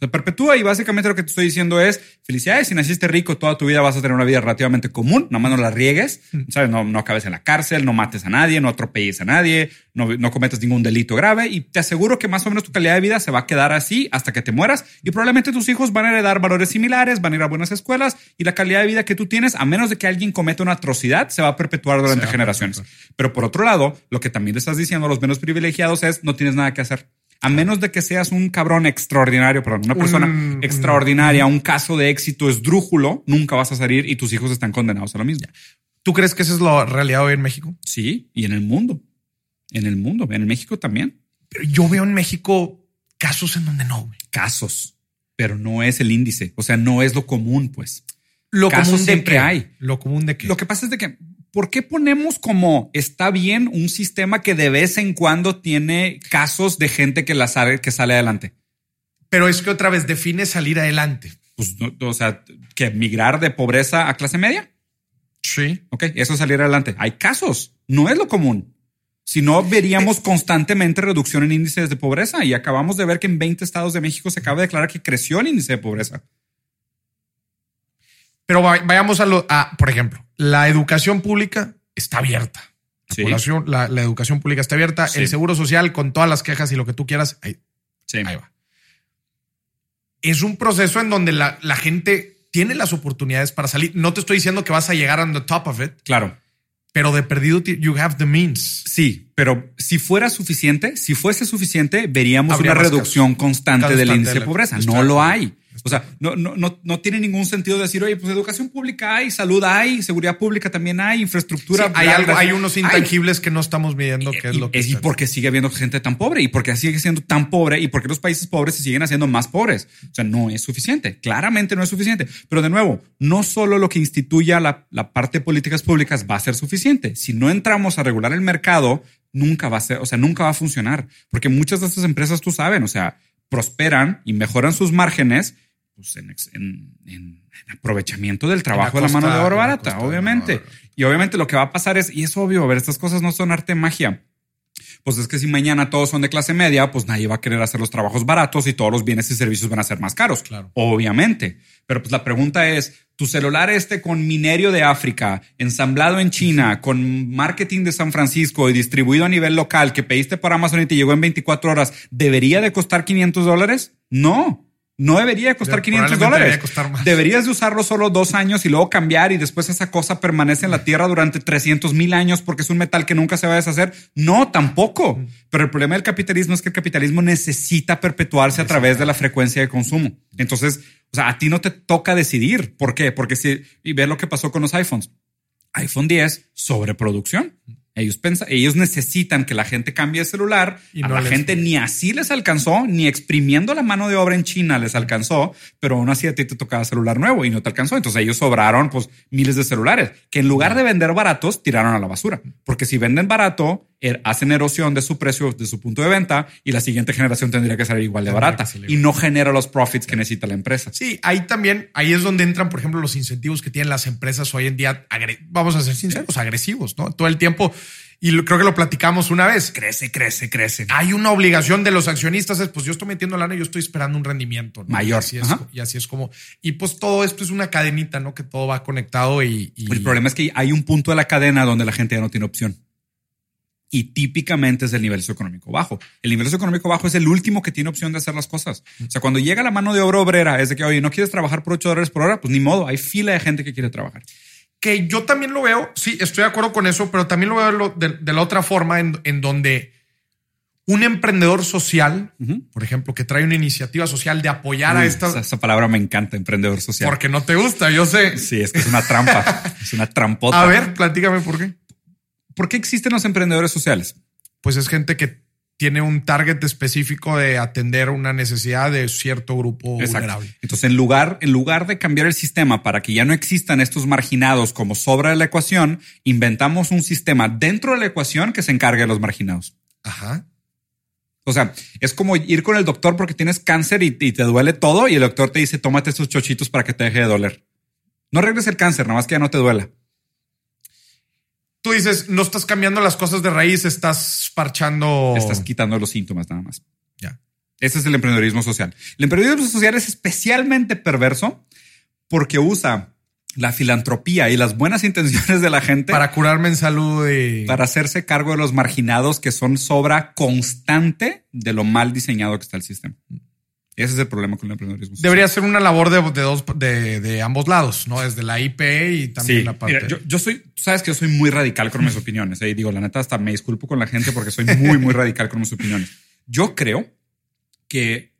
Se perpetúa y básicamente lo que te estoy diciendo es felicidades. Si naciste rico, toda tu vida vas a tener una vida relativamente común. Nomás no la riegues, ¿sabes? No, no acabes en la cárcel, no mates a nadie, no atropelles a nadie, no, no cometas ningún delito grave. Y te aseguro que más o menos tu calidad de vida se va a quedar así hasta que te mueras. Y probablemente tus hijos van a heredar valores similares, van a ir a buenas escuelas y la calidad de vida que tú tienes, a menos de que alguien cometa una atrocidad, se va a perpetuar durante generaciones. Pero por otro lado, lo que también le estás diciendo a los menos privilegiados es no tienes nada que hacer. A menos de que seas un cabrón extraordinario, perdón, una persona extraordinaria, un caso de éxito esdrújulo, nunca vas a salir y tus hijos están condenados a lo mismo. ¿Tú crees que esa es la realidad hoy en México? Sí, y en el mundo. En el mundo, en México también. Pero yo veo en México casos en donde no. Casos, pero no es el índice. O sea, no es lo común, pues. Lo común de que hay. Lo común de que. Lo que pasa es de que ¿por qué ponemos como está bien un sistema que de vez en cuando tiene casos de gente que, la sale, que sale adelante? Pero es que otra vez define salir adelante. Pues, o sea, que migrar de pobreza a clase media. Sí. Ok, eso es salir adelante. Hay casos, no es lo común. Si no, veríamos constantemente reducción en índices de pobreza y acabamos de ver que en 20 estados de México se acaba de declarar que creció el índice de pobreza. Pero vayamos a lo, a, por ejemplo, la educación pública está abierta. La, población, la, educación pública está abierta. El seguro social, con todas las quejas y lo que tú quieras, ahí, ahí va. Es un proceso en donde la, la, gente tiene las oportunidades para salir. No te estoy diciendo que vas a llegar on the top of it. Claro. Pero de perdido, you have the means. Sí, pero si fuera suficiente, si fuese suficiente, veríamos una reducción constante, del índice de pobreza. No lo hay. O sea, no, no, no, no tiene ningún sentido decir, oye, pues educación pública hay, salud hay, seguridad pública también hay, infraestructura. hay, algo, hay unos intangibles que no estamos midiendo, que es lo que. Y porque sigue habiendo gente tan pobre y porque sigue siendo tan pobre y porque los países pobres se siguen haciendo más pobres. O sea, no es suficiente. Claramente no es suficiente. Pero de nuevo, no solo lo que instituya la, la parte de políticas públicas va a ser suficiente. Si no entramos a regular el mercado, nunca va a ser, o sea, nunca va a funcionar. Porque muchas de estas empresas, tú sabes, o sea, prosperan y mejoran sus márgenes pues, en, aprovechamiento del trabajo de la mano de obra barata, obviamente. Y obviamente lo que va a pasar es, y es obvio, a ver, estas cosas no son arte magia. Pues es que si mañana todos son de clase media, pues nadie va a querer hacer los trabajos baratos y todos los bienes y servicios van a ser más caros. Claro. Obviamente. Pero pues la pregunta es, tu celular este con minerio de África, ensamblado en China, con marketing de San Francisco y distribuido a nivel local que pediste por Amazon y te llegó en 24 horas, ¿debería de costar 500 dólares? No. No debería costar 500 dólares. Deberías de usarlo solo dos años y luego cambiar y después esa cosa permanece en la tierra durante 300 mil años porque es un metal que nunca se va a deshacer. No, tampoco. Pero el problema del capitalismo es que el capitalismo necesita perpetuarse a través de la frecuencia de consumo. Entonces, o sea, a ti no te toca decidir. ¿Por qué? Porque si, y ve lo que pasó con los iPhones. iPhone 10, sobreproducción. Ellos, pensan, ellos necesitan que la gente cambie de celular. Y a la gente ni así les alcanzó, ni exprimiendo la mano de obra en China les alcanzó, pero aún así a ti te tocaba celular nuevo y no te alcanzó. Entonces ellos sobraron pues miles de celulares que en lugar de vender baratos tiraron a la basura. Porque si venden barato, er- hacen erosión de su precio, de su punto de venta, y la siguiente generación tendría que salir igual de Tendría barata y no genera los profits que necesita la empresa. Sí, ahí también, ahí es donde entran, por ejemplo, los incentivos que tienen las empresas hoy en día, vamos a ser sinceros, agresivos, ¿no? Todo el tiempo, y lo- creo que lo platicamos una vez, crece, crece, crece. Hay una obligación de los accionistas, es, pues yo estoy metiendo lana y yo estoy esperando un rendimiento. ¿no? Mayor, Y así, es, y así es como, y pues todo esto es una cadenita, ¿no? Que todo va conectado y... y- El problema es que hay un punto de la cadena donde la gente ya no tiene opción. Y típicamente es el nivel socioeconómico bajo. El nivel socioeconómico bajo es el último que tiene opción de hacer las cosas. O sea, cuando llega la mano de obra obrera, es de que, oye, ¿no quieres trabajar por 8 dólares por hora? Pues ni modo, hay fila de gente que quiere trabajar. Que yo también lo veo, sí, estoy de acuerdo con eso, pero también lo veo de, de la otra forma en, en donde un emprendedor social, por ejemplo, que trae una iniciativa social de apoyar a Uy, esta, esa, esa palabra me encanta, emprendedor social. porque no te gusta, yo sé. Sí, es que es una trampa. es una trampota. A ver, platícame por qué. ¿por qué existen los emprendedores sociales? Pues es gente que tiene un target específico de atender una necesidad de cierto grupo vulnerable. Entonces, en lugar, en lugar de cambiar el sistema para que ya no existan estos marginados como sobra de la ecuación, inventamos un sistema dentro de la ecuación que se encargue de los marginados. Ajá. O sea, es como ir con el doctor porque tienes cáncer y, y te duele todo y el doctor te dice, tómate estos chochitos para que te deje de doler. No arregles el cáncer, nada más que ya no te duela. Tú dices, no estás cambiando las cosas de raíz, estás parchando. Estás quitando los síntomas nada más. Ya. Ese es el emprendedorismo social. El emprendedorismo social es especialmente perverso porque usa la filantropía y las buenas intenciones de la gente Para curarme en salud y. para hacerse cargo de los marginados que son sobra constante de lo mal diseñado que está el sistema. Ese es el problema con el emprendedorismo. social. Debería ser una labor de, de dos, de, de ambos lados, ¿no? Desde la IP y también Sí, la parte. mira, yo, yo soy, tú sabes que yo soy muy radical con mis opiniones. ¿eh? Y digo, la neta, hasta me disculpo con la gente porque soy muy, muy radical con mis opiniones. Yo creo que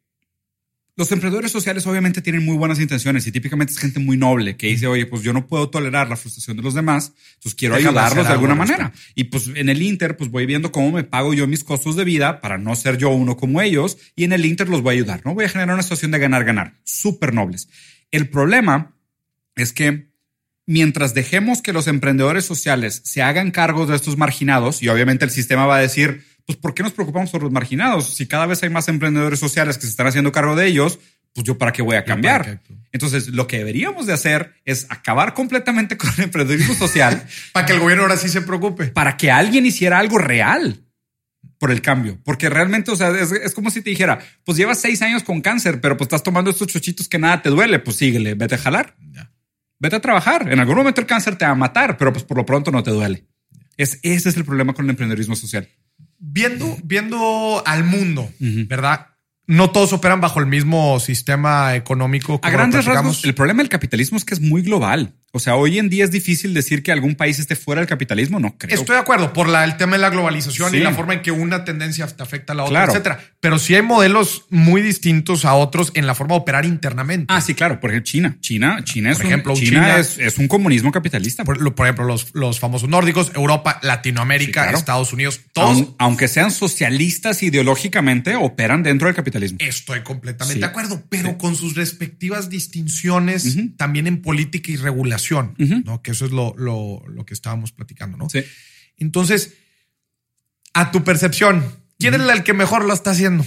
los emprendedores sociales obviamente tienen muy buenas intenciones y típicamente es gente muy noble que dice, oye, pues yo no puedo tolerar la frustración de los demás, entonces quiero Déjame ayudarlos de alguna al manera. Y pues en el Inter, pues voy viendo cómo me pago yo mis costos de vida para no ser yo uno como ellos y en el Inter los voy a ayudar, ¿no? Voy a generar una situación de ganar-ganar, súper nobles. El problema es que mientras dejemos que los emprendedores sociales se hagan cargo de estos marginados, y obviamente el sistema va a decir, pues, ¿por qué nos preocupamos por los marginados? Si cada vez hay más emprendedores sociales que se están haciendo cargo de ellos, pues yo para qué voy a cambiar. Entonces, lo que deberíamos de hacer es acabar completamente con el emprendedorismo social Para que el gobierno ahora sí se preocupe. para que alguien hiciera algo real por el cambio. Porque realmente, o sea, es, es como si te dijera, pues llevas seis años con cáncer, pero pues estás tomando estos chochitos que nada te duele, pues síguele, vete a jalar. Ya. Vete a trabajar. En algún momento el cáncer te va a matar, pero pues por lo pronto no te duele. Es, ese es el problema con el emprendedorismo social. Viendo, viendo al mundo, ¿verdad? No todos operan bajo el mismo sistema económico. A grandes rasgos, el problema del capitalismo es que es muy global. O sea, hoy en día es difícil decir que algún país esté fuera del capitalismo. No creo. Estoy de acuerdo por la, el tema de la globalización Sí. y la forma en que una tendencia te afecta a la otra, Claro. etcétera. Pero sí hay modelos muy distintos a otros en la forma de operar internamente. Ah, sí, claro. Por ejemplo, China. China, China es, un- China, China- es, es un comunismo capitalista. Por, lo- por ejemplo, los, los famosos nórdicos, Europa, Latinoamérica, Sí, claro. Estados Unidos, todos. Aun- aunque sean socialistas ideológicamente, operan dentro del capitalismo. Estoy completamente Sí. de acuerdo, pero con sus respectivas distinciones también en política y regulación, ¿no? Que eso es lo, lo- lo que estábamos platicando, ¿no? Sí. Entonces, a tu percepción, ¿quién es el que mejor lo está haciendo?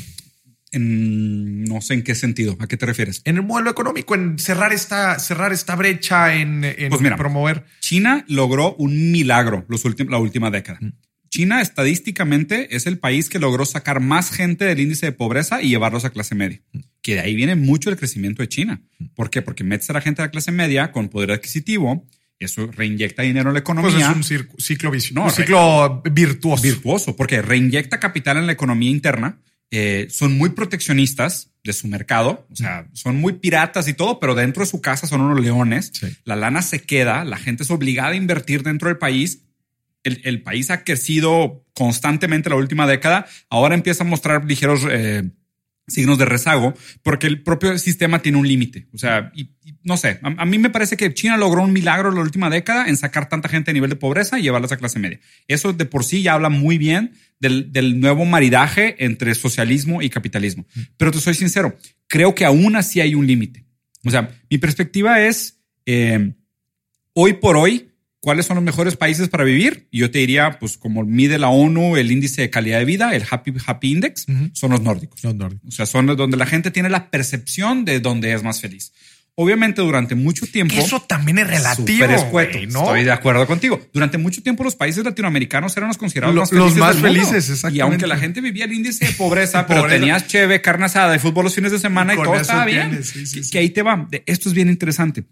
En, no sé en qué sentido. ¿A qué te refieres? En el modelo económico, en cerrar esta, cerrar esta brecha, en, en Pues mira. promover. China logró un milagro los últimos, la última década. China estadísticamente es el país que logró sacar más gente del índice de pobreza y llevarlos a clase media. Que de ahí viene mucho el crecimiento de China. ¿Por qué? Porque metes a la gente de la clase media con poder adquisitivo, eso reinyecta dinero en la economía. Pues es un ciclo, vicio- No, un re- ciclo virtuoso. virtuoso, porque reinyecta capital en la economía interna. eh, son muy proteccionistas de su mercado, o sea, son muy piratas y todo, pero dentro de su casa son unos leones. Sí. La lana se queda, la gente es obligada a invertir dentro del país. El, el país ha crecido constantemente la última década. Ahora empieza a mostrar ligeros eh, signos de rezago porque el propio sistema tiene un límite. O sea, y, y no sé, a, a mí me parece que China logró un milagro la última década en sacar tanta gente a nivel de pobreza y llevarlas a clase media. Eso de por sí ya habla muy bien del, del nuevo maridaje entre socialismo y capitalismo. Pero te soy sincero, creo que aún así hay un límite. O sea, mi perspectiva es, eh, hoy por hoy, ¿cuáles son los mejores países para vivir? Y yo te diría, pues como mide la ONU el índice de calidad de vida, el Happy, Happy Index, son los nórdicos. Los nórdicos. O sea, son donde la gente tiene la percepción de donde es más feliz. Obviamente, durante mucho tiempo. Eso también es relativo. Escueto. güey, ¿no? Estoy de acuerdo contigo. Durante mucho tiempo, los países latinoamericanos eran los considerados Lo- más los felices. más del mundo. felices, exactamente. Y aunque la gente vivía el índice de pobreza, pero tenías cheve, carne asada y fútbol los fines de semana y Con todo estaba bien. sí, sí, que, sí. que ahí te va. Esto es bien interesante.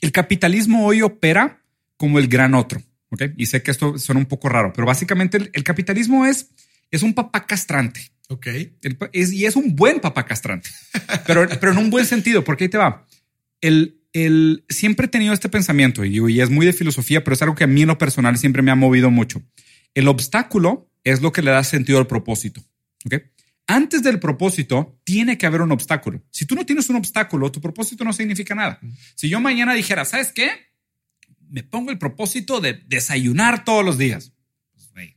El capitalismo hoy opera como el gran otro. ¿ok? Y sé que esto suena un poco raro, pero básicamente el, el capitalismo es, es un papá castrante. Ok. El pa- es, y es un buen papá castrante, pero, pero en un buen sentido, porque ahí te va. El, el, siempre he tenido este pensamiento y, y es muy de filosofía, pero es algo que a mí en lo personal siempre me ha movido mucho. El obstáculo es lo que le da sentido al propósito. ¿ok? Antes del propósito tiene que haber un obstáculo. Si tú no tienes un obstáculo, tu propósito no significa nada. Si yo mañana dijera, ¿sabes qué? Me pongo el propósito de desayunar todos los días. Pues, pues,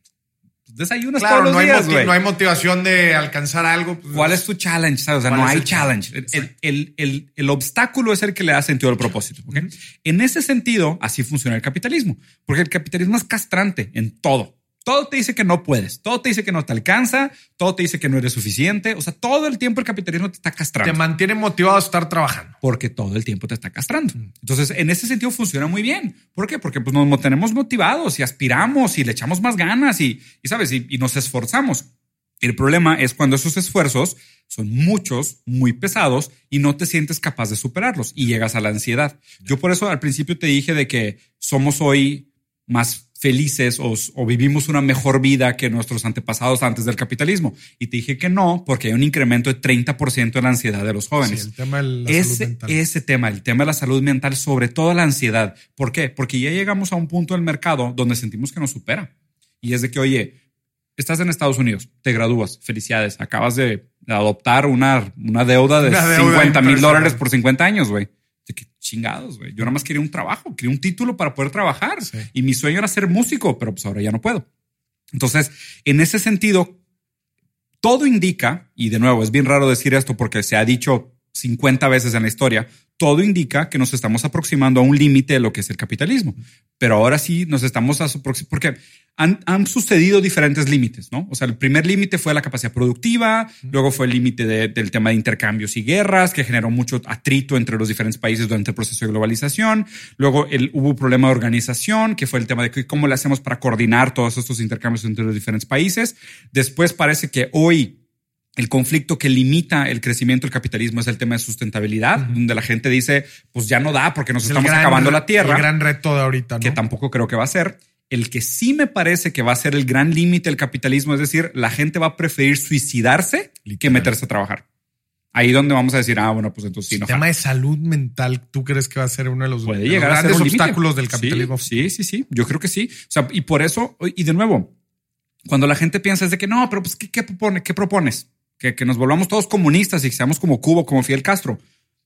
desayunas Claro, todos los no días, güey. no hay motivación de alcanzar algo. pues, ¿Cuál es tu challenge? ¿sabes? O sea, ¿Cuál no hay challenge. El, el- el- el obstáculo es el que le da sentido al propósito. ¿ok? En ese sentido, así funciona el capitalismo, porque el capitalismo es castrante en todo. Todo te dice que no puedes, todo te dice que no te alcanza, todo te dice que no eres suficiente. O sea, todo el tiempo el capitalismo te está castrando Te mantiene motivado a estar trabajando. porque todo el tiempo te está castrando. Entonces, en ese sentido funciona muy bien. ¿Por qué? Porque pues, nos mantenemos motivados y aspiramos y le echamos más ganas y, y sabes, y, y nos esforzamos. El problema es cuando esos esfuerzos son muchos, muy pesados y no te sientes capaz de superarlos y llegas a la ansiedad. Yo por eso al principio te dije de que somos hoy más felices o, o vivimos una mejor vida que nuestros antepasados antes del capitalismo. Y te dije que no, porque hay un incremento de 30% en la ansiedad de los Sí, jóvenes el tema de la salud ese, mental. ese tema, el tema de la salud mental, sobre todo la ansiedad. ¿Por qué? Porque ya llegamos a un punto del mercado donde sentimos que nos supera. Y es de que, oye, estás en Estados Unidos, te gradúas, felicidades, acabas de adoptar una, una deuda de Una deuda 50 mil dólares por 50 años, güey. De que chingados, güey. Yo nada más quería un trabajo, quería un título para poder trabajar. Sí. Y mi sueño era ser músico, pero pues ahora ya no puedo. Entonces, en ese sentido, todo indica, y de nuevo es bien raro decir esto porque se ha dicho 50 veces en la historia, todo indica que nos estamos aproximando a un límite de lo que es el capitalismo. Pero ahora sí nos estamos aproximando, porque han, han sucedido diferentes límites, ¿no? O sea, el primer límite fue la capacidad productiva, luego fue el límite de- del tema de intercambios y guerras, que generó mucho atrito entre los diferentes países durante el proceso de globalización. Luego hubo un problema de organización, que fue el tema de cómo le hacemos para coordinar todos estos intercambios entre los diferentes países. Después parece que hoy el conflicto que limita el crecimiento del capitalismo es el tema de sustentabilidad, donde la gente dice, pues ya no da porque nos Es estamos gran acabando la tierra, El gran reto de ahorita, ¿no? que tampoco creo que va a ser. El que sí me parece que va a ser el gran límite del capitalismo, es decir, la gente va a preferir suicidarse que meterse a trabajar. Ahí donde vamos a decir, ah, bueno, pues entonces sí, el no. tema de salud mental, ¿tú crees que va a ser uno de los, puede de los llegar a ser grandes obstáculos del Sí, capitalismo? Sí, sí, sí, Yo creo que sí. O sea, y por eso, y de nuevo, cuando la gente piensa es de que no, pero pues, ¿qué, qué, propone, qué propones? ¿Que, que nos volvamos todos comunistas y que seamos como Cuba, como Fidel Castro.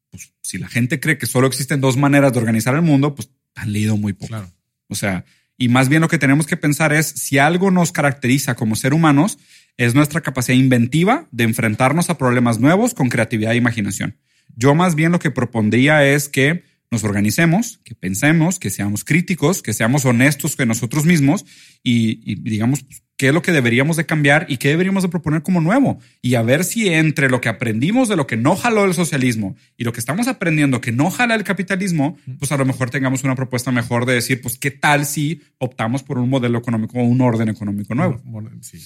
Pues si la gente cree que solo existen dos maneras de organizar el mundo, pues han leído muy poco. Claro. O sea, y más bien lo que tenemos que pensar es si algo nos caracteriza como ser humanos es nuestra capacidad inventiva de enfrentarnos a problemas nuevos con creatividad e imaginación. Yo más bien lo que propondría es que nos organicemos, que pensemos, que seamos críticos, que seamos honestos con nosotros mismos y, y digamos pues, qué es lo que deberíamos de cambiar y qué deberíamos de proponer como nuevo y a ver si entre lo que aprendimos de lo que no jaló el socialismo y lo que estamos aprendiendo que no jala el capitalismo, pues a lo mejor tengamos una propuesta mejor de decir, pues qué tal si optamos por un modelo económico o un orden económico nuevo. Sí.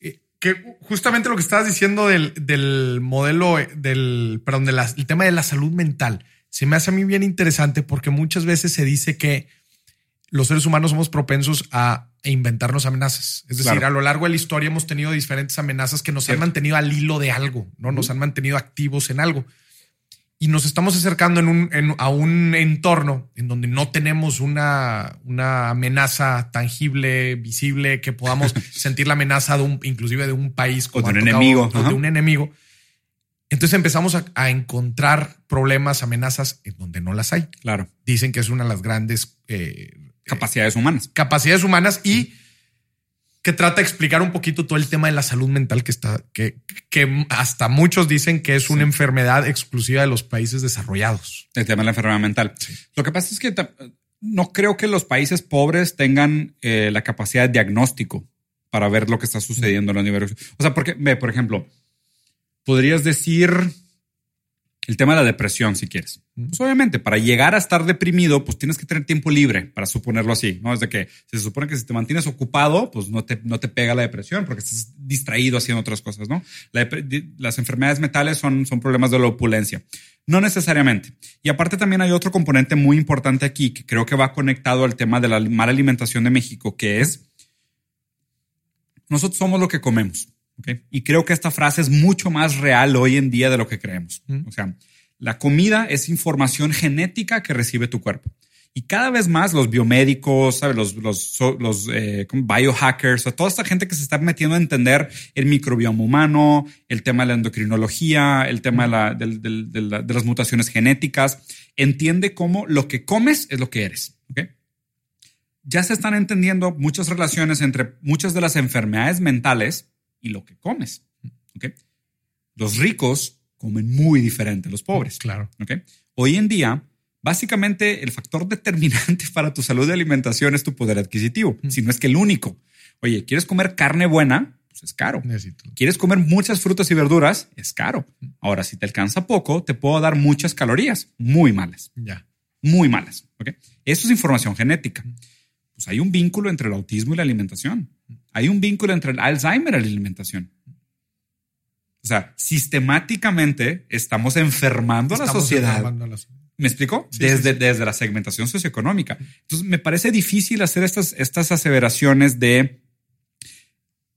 Eh, Que justamente lo que estabas diciendo del, del modelo, eh, del, perdón, del el tema de la salud mental, se me hace a mí bien interesante porque muchas veces se dice que los seres humanos somos propensos a inventarnos amenazas. Es decir, Claro. a lo largo de la historia hemos tenido diferentes amenazas que nos Cierto. han mantenido al hilo de algo, ¿no? Nos han mantenido activos en algo. Y nos estamos acercando en un, en- a un entorno en donde no tenemos una, una amenaza tangible, visible, que podamos sentir la amenaza de un, inclusive de un país O de un enemigo, o de un enemigo. Entonces empezamos a, a encontrar problemas, amenazas en donde no las hay. Claro. Dicen que es una de las grandes eh, Capacidades humanas. capacidades humanas y que trata de explicar un poquito todo el tema de la salud mental que está, que, que hasta muchos dicen que es una enfermedad exclusiva de los países desarrollados. El tema de la enfermedad mental. Lo que pasa es que no creo que los países pobres tengan eh, la capacidad de diagnóstico para ver lo que está sucediendo en la universidad. O sea, porque, ve, por ejemplo, podrías decir el tema de la depresión, si quieres. Pues obviamente, para llegar a estar deprimido, pues tienes que tener tiempo libre, para suponerlo así, ¿no? Es de que se supone que si te mantienes ocupado, pues no te, no te pega la depresión porque estás distraído haciendo otras cosas, ¿no? las enfermedades mentales son, son problemas de la opulencia. No necesariamente. Y aparte también hay otro componente muy importante aquí que creo que va conectado al tema de la mala alimentación de México, que es nosotros somos lo que comemos. Y creo que esta frase es mucho más real hoy en día de lo que creemos. O sea, la comida es información genética que recibe tu cuerpo. Y cada vez más los biomédicos, los, eh, biohackers, o toda esta gente que se está metiendo a entender el microbioma humano, el tema de la endocrinología, el tema de, las mutaciones genéticas, entiende cómo lo que comes es lo que eres. Ya se están entendiendo muchas relaciones entre muchas de las enfermedades mentales y lo que comes. Los ricos comen muy diferente los pobres. Claro. ¿okay? Hoy en día, básicamente el factor determinante para tu salud de alimentación es tu poder adquisitivo, si no es que el único. Oye, ¿quieres comer carne buena? Pues es caro. Necesito. ¿Quieres comer muchas frutas y verduras? Es caro. Ahora, si te alcanza poco, te puedo dar muchas calorías muy malas. Ya. Muy malas. ¿okay? Eso es información genética. Pues hay un vínculo entre el autismo y la alimentación. Hay un vínculo entre el Alzheimer y la alimentación. O sea, sistemáticamente estamos enfermando a la sociedad. ¿Me explico? desde, desde la segmentación socioeconómica. Entonces, me parece difícil hacer estas, estas aseveraciones de,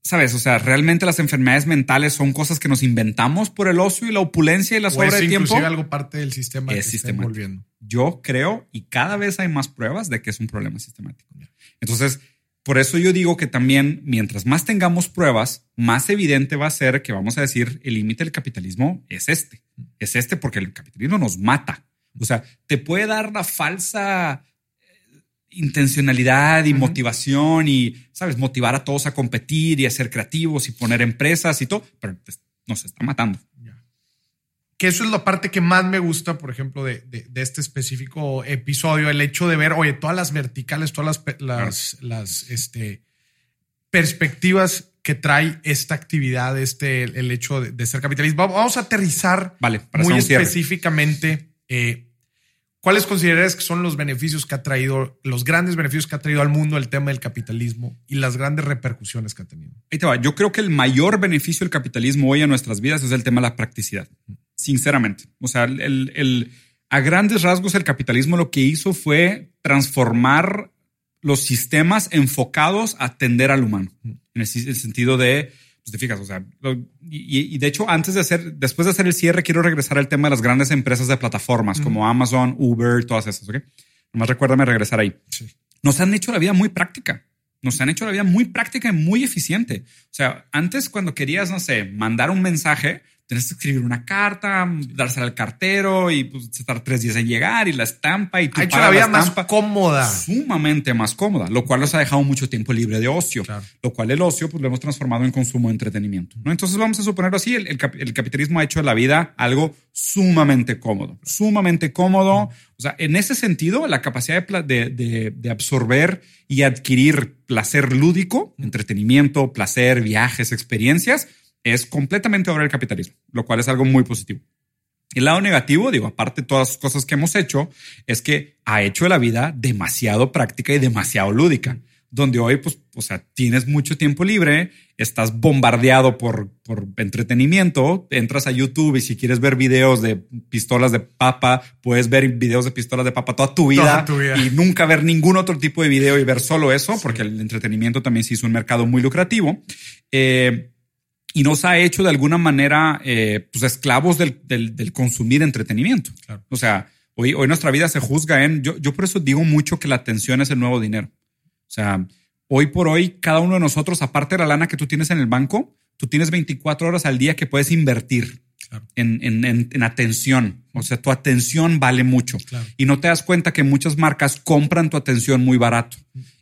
sabes, o sea, realmente las enfermedades mentales son cosas que nos inventamos por el ocio y la opulencia y la sobra de tiempo. algo parte del sistema es que está Yo creo, y cada vez hay más pruebas de que es un problema sistemático. Entonces, por eso yo digo que también, mientras más tengamos pruebas, más evidente va a ser que vamos a decir el límite del capitalismo es este. Es este porque el capitalismo nos mata. O sea, te puede dar la falsa eh, intencionalidad y motivación y, sabes, motivar a todos a competir y a ser creativos y poner empresas y todo, pero pues, nos está matando que eso es la parte que más me gusta, por ejemplo, de, este específico episodio, el hecho de ver, oye, todas las verticales, todas las, las, este, perspectivas que trae esta actividad, este, el hecho de, ser capitalista. Vamos a aterrizar vale, muy específicamente eh, cuáles consideras que son los beneficios que ha traído, los grandes beneficios que ha traído al mundo el tema del capitalismo y las grandes repercusiones que ha tenido. Ahí te va. Yo creo que el mayor beneficio del capitalismo hoy en nuestras vidas es el tema de la practicidad sinceramente. O sea, el, a grandes rasgos el capitalismo lo que hizo fue transformar los sistemas enfocados a atender al humano, en el, sentido de, pues te fijas, o sea, y, de hecho antes de hacer, después de hacer el cierre, quiero regresar al tema de las grandes empresas de plataformas como Amazon, Uber, todas esas, ¿ok? Nomás recuérdame regresar ahí. Nos han hecho la vida muy práctica. Nos han hecho la vida muy práctica y muy eficiente. O sea, antes cuando querías, no sé, mandar un mensaje, Tienes que escribir una carta, dársela al cartero y pues, estar tres días en llegar y la estampa y tu ha hecho la vida más cómoda. Sumamente más cómoda, lo cual nos ha dejado mucho tiempo libre de ocio, lo cual el ocio pues lo hemos transformado en consumo de entretenimiento. ¿no? Entonces vamos a suponerlo así, el, el, capitalismo ha hecho de la vida algo sumamente cómodo, sumamente cómodo. O sea, en ese sentido, la capacidad de, de, de absorber y adquirir placer lúdico, entretenimiento, placer, viajes, experiencias, es completamente obra del capitalismo, lo cual es algo muy positivo. El lado negativo, digo, aparte de todas las cosas que hemos hecho, es que ha hecho la vida demasiado práctica y demasiado lúdica, donde hoy, pues, o sea, tienes mucho tiempo libre, estás bombardeado por, por entretenimiento, entras a YouTube y si quieres ver videos de pistolas de papa, puedes ver videos de pistolas de papa toda tu vida, y nunca ver ningún otro tipo de video y ver solo eso, porque el entretenimiento también se hizo un mercado muy lucrativo. Eh, y nos ha hecho de alguna manera eh, pues esclavos del, del, consumir entretenimiento. O sea, hoy, hoy nuestra vida se juzga en, yo, yo por eso digo mucho que la atención es el nuevo dinero. O sea, hoy por hoy, cada uno de nosotros, aparte de la lana que tú tienes en el banco, tú tienes 24 horas al día que puedes invertir en, en, en, atención. O sea, tu atención vale mucho. Y no te das cuenta que muchas marcas compran tu atención muy barato.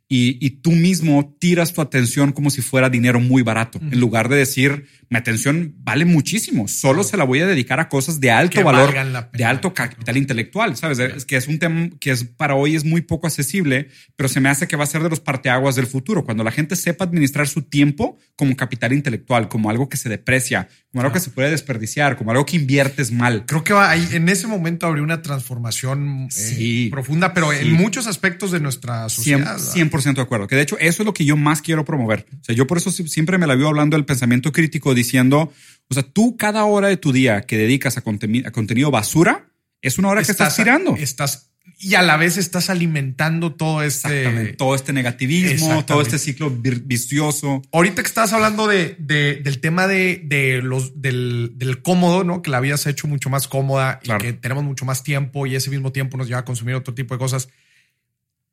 Y, tú mismo tiras tu atención como si fuera dinero muy barato, en lugar de decir, mi atención vale muchísimo, solo se la voy a dedicar a cosas de alto valor, de alto capital intelectual, ¿sabes? Es que es un tema que es para hoy es muy poco accesible, pero se me hace que va a ser de los parteaguas del futuro, cuando la gente sepa administrar su tiempo como capital intelectual, como algo que se deprecia, como algo que se puede desperdiciar, como algo que inviertes mal. Creo que va ahí, en ese momento habría una transformación eh, profunda, pero en muchos aspectos de nuestra sociedad. 100%, de acuerdo. Que de hecho, eso es lo que yo más quiero promover. O sea, yo por eso siempre me la vivo hablando del pensamiento crítico, diciendo, o sea, tú cada hora de tu día que dedicas a, a contenido basura, es una hora que estás tirando. Estás y a la vez estás alimentando todo este todo este negativismo, todo este ciclo vicioso. Ahorita que estabas hablando de, del tema de, los del, cómodo, ¿no? Que la habías hecho mucho más cómoda y que tenemos mucho más tiempo y ese mismo tiempo nos lleva a consumir otro tipo de cosas.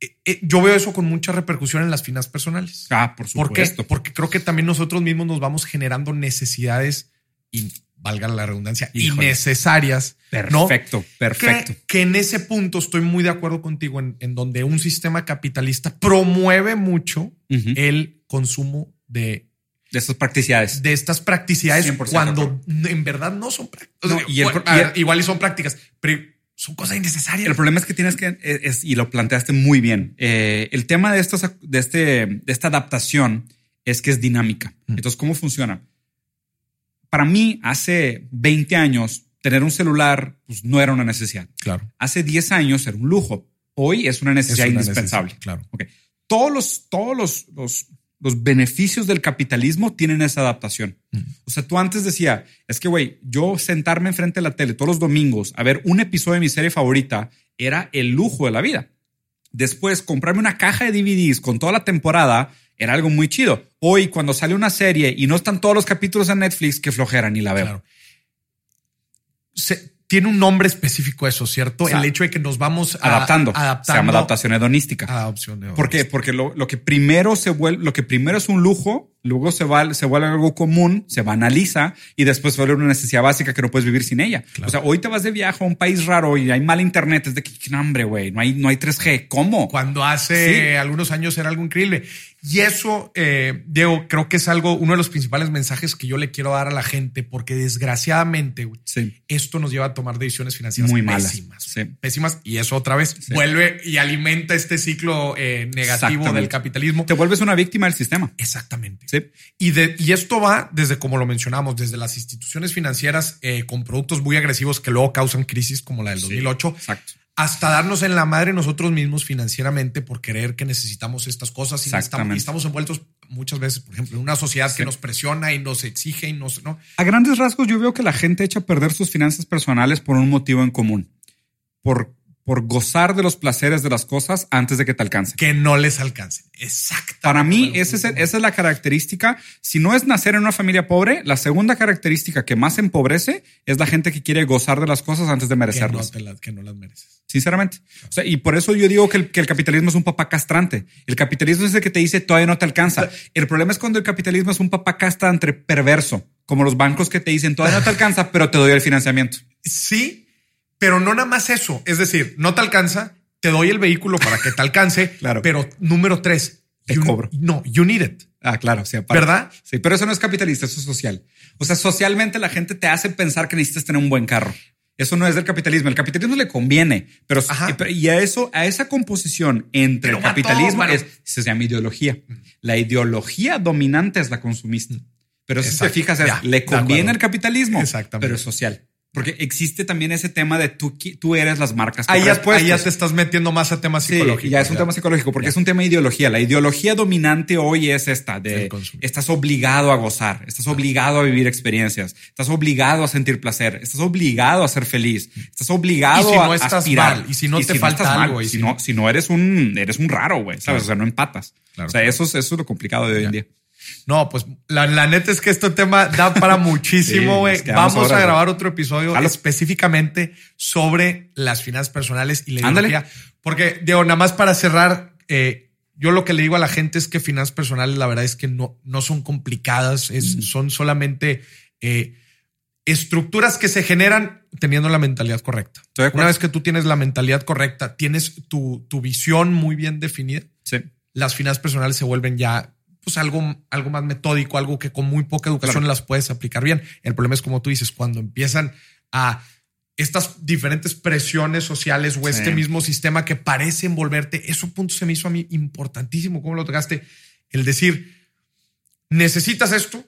Eh, eh, yo veo eso con mucha repercusión en las finanzas personales. Ah, por supuesto. Porque creo que también nosotros mismos nos vamos generando necesidades y valga la redundancia, innecesarias. Perfecto, perfecto. Que, en ese punto estoy muy de acuerdo contigo en, donde un sistema capitalista promueve mucho el consumo de de estas practicidades. De estas practicidades cuando en verdad no son prácticas. igual y son prácticas, pero son cosas innecesarias. El problema es que tienes que, es, y lo planteaste muy bien, eh, el tema de, estos, de, este, de esta adaptación es que es dinámica. Entonces, ¿cómo funciona? para mí, hace 20 años, tener un celular pues, no era una necesidad. Claro. Hace 10 años era un lujo. Hoy es una necesidad indispensable. claro. Okay. Todos los, todos los, los, los, beneficios del capitalismo tienen esa adaptación. O sea, tú antes decía, es que, güey, yo sentarme enfrente de la tele todos los domingos a ver un episodio de mi serie favorita era el lujo de la vida. Después, comprarme una caja de DVDs con toda la temporada era algo muy chido. Hoy, cuando sale una serie y no están todos los capítulos en Netflix, que flojera, ni la veo. Tiene un nombre específico eso, ¿cierto? el hecho de que nos vamos adaptando. Se llama adaptación hedonística. Adaptación ¿Por qué? Porque lo, lo, que primero se vuelve, lo que primero es un lujo, luego se, va, se vuelve algo común, se banaliza y después se vuelve una necesidad básica que no puedes vivir sin ella. O sea, hoy te vas de viaje a un país raro y hay mal internet, es de que, hambre, güey, no hay, no hay 3G. ¿Cómo? Cuando hace algunos años era algo increíble. Y eso, eh, Diego, creo que es algo, uno de los principales mensajes que yo le quiero dar a la gente, porque desgraciadamente esto nos lleva a tomar decisiones financieras muy pésimas. Pésimas. Y eso otra vez vuelve y alimenta este ciclo eh, negativo del capitalismo. Te vuelves una víctima del sistema. Exactamente. Y, de, y esto va desde, como lo mencionamos, desde las instituciones financieras eh, con productos muy agresivos que luego causan crisis como la del 2008. Exacto hasta darnos en la madre nosotros mismos financieramente por creer que necesitamos estas cosas y estamos, estamos, envueltos muchas veces, por ejemplo, en una sociedad que nos presiona y nos exige y nos... ¿no? A grandes rasgos yo veo que la gente echa a perder sus finanzas personales por un motivo en común, por por gozar de los placeres de las cosas antes de que te alcancen. Que no les alcance. Exacto. Para mí, esa es, esa es la característica. Si no es nacer en una familia pobre, la segunda característica que más empobrece es la gente que quiere gozar de las cosas antes de merecerlas. Que no, las mereces. Sinceramente. O sea, y por eso yo digo que el, que el, capitalismo es un papá castrante. El capitalismo es el que te dice todavía no te alcanza. El problema es cuando el capitalismo es un papá castrante perverso, como los bancos que te dicen todavía no te alcanza, pero te doy el financiamiento. Sí, pero no nada más eso. Es decir, no te alcanza, te doy el vehículo para que te alcance. claro. Pero número tres, te cobro. No, you need it. Ah, claro. Sí, ¿Verdad? Sí, pero eso no es capitalista, eso es social. O sea, socialmente la gente te hace pensar que necesitas tener un buen carro. Eso no es del capitalismo. El capitalismo le conviene, pero y a eso, a esa composición entre el capitalismo es, se llama ideología. La ideología dominante es la consumista. Pero si te fijas, le conviene el capitalismo, pero es social. Porque existe también ese tema de tú, tú eres las marcas. Ahí ya, ahí ya te estás metiendo más a temas psicológicos. ya es un tema psicológico porque es un tema de ideología. La ideología dominante hoy es esta de estás obligado a gozar, estás obligado a vivir experiencias, estás obligado a sentir placer, estás obligado a ser feliz, estás obligado y si no a estás aspirar. Mal, y si no te falta algo, y si, no, si no eres un, eres un raro, güey, sabes? O sea, no empatas. o sea, eso es, eso es lo complicado de hoy en día. No, pues la, neta es que este tema da para muchísimo, güey. Vamos a grabar otro episodio específicamente sobre las finanzas personales y la ideología. Porque, digo, nada más para cerrar, eh, yo lo que le digo a la gente es que finanzas personales, la verdad es que no, no son complicadas, son solamente eh, estructuras que se generan teniendo la mentalidad correcta. Una vez que tú tienes la mentalidad correcta, tienes tu, tu visión muy bien definida. Sí las finanzas personales se vuelven ya pues algo, algo más metódico, algo que con muy poca educación las puedes aplicar bien. El problema es como tú dices, cuando empiezan a estas diferentes presiones sociales o este mismo sistema que parece envolverte, eso punto se me hizo a mí importantísimo. ¿Cómo lo tocaste? El decir, necesitas esto,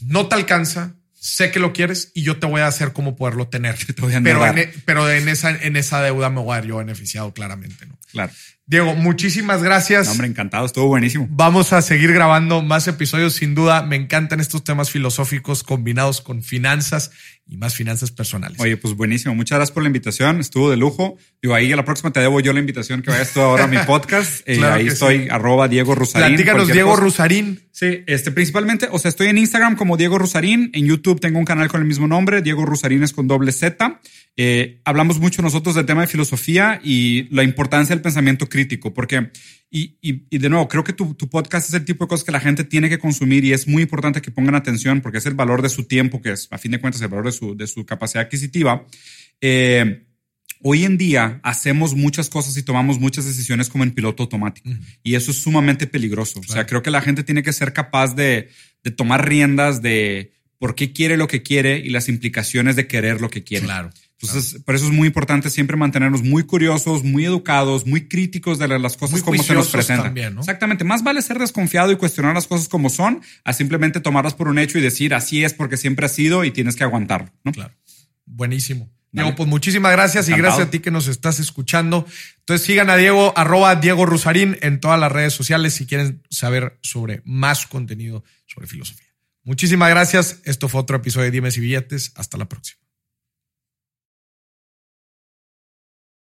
no te alcanza, sé que lo quieres y yo te voy a hacer cómo poderlo tener. pero, en, e, pero en, esa, en esa deuda me voy a ver yo beneficiado claramente. ¿no? Claro. Diego, muchísimas gracias. hombre, encantado, estuvo buenísimo. Vamos a seguir grabando más episodios, sin duda. Me encantan estos temas filosóficos combinados con finanzas y más finanzas personales. Oye, pues buenísimo. Muchas gracias por la invitación. Estuvo de lujo. Digo, ahí a la próxima te debo yo la invitación que vayas tú ahora a mi podcast. Eh, ahí estoy, arroba Diego Rusarín. Platícanos, Diego Rusarín. Sí, este, principalmente, o sea, estoy en Instagram como Diego Rusarín. En YouTube tengo un canal con el mismo nombre, Diego Rusarín es con doble Z. Eh, hablamos mucho nosotros del tema de filosofía y la importancia del pensamiento crítico, porque, y, y, de nuevo, creo que tu, tu, podcast es el tipo de cosas que la gente tiene que consumir y es muy importante que pongan atención porque es el valor de su tiempo, que es, a fin de cuentas, el valor de su, de su capacidad adquisitiva. Eh, hoy en día hacemos muchas cosas y tomamos muchas decisiones como en piloto automático y eso es sumamente peligroso. O sea, creo que la gente tiene que ser capaz de, de tomar riendas de por qué quiere lo que quiere y las implicaciones de querer lo que quiere. Claro. Entonces, por eso es muy importante siempre mantenernos muy curiosos, muy educados, muy críticos de las cosas como se nos presentan. Exactamente. Más vale ser desconfiado y cuestionar las cosas como son a simplemente tomarlas por un hecho y decir así es porque siempre ha sido y tienes que aguantarlo. ¿no? Claro. Buenísimo. Diego, pues muchísimas gracias y gracias a ti que nos estás escuchando. Entonces sigan a Diego, arroba Diego Rusarín en todas las redes sociales si quieren saber sobre más contenido sobre filosofía. Muchísimas gracias. Esto fue otro episodio de Dimes y Billetes. Hasta la próxima.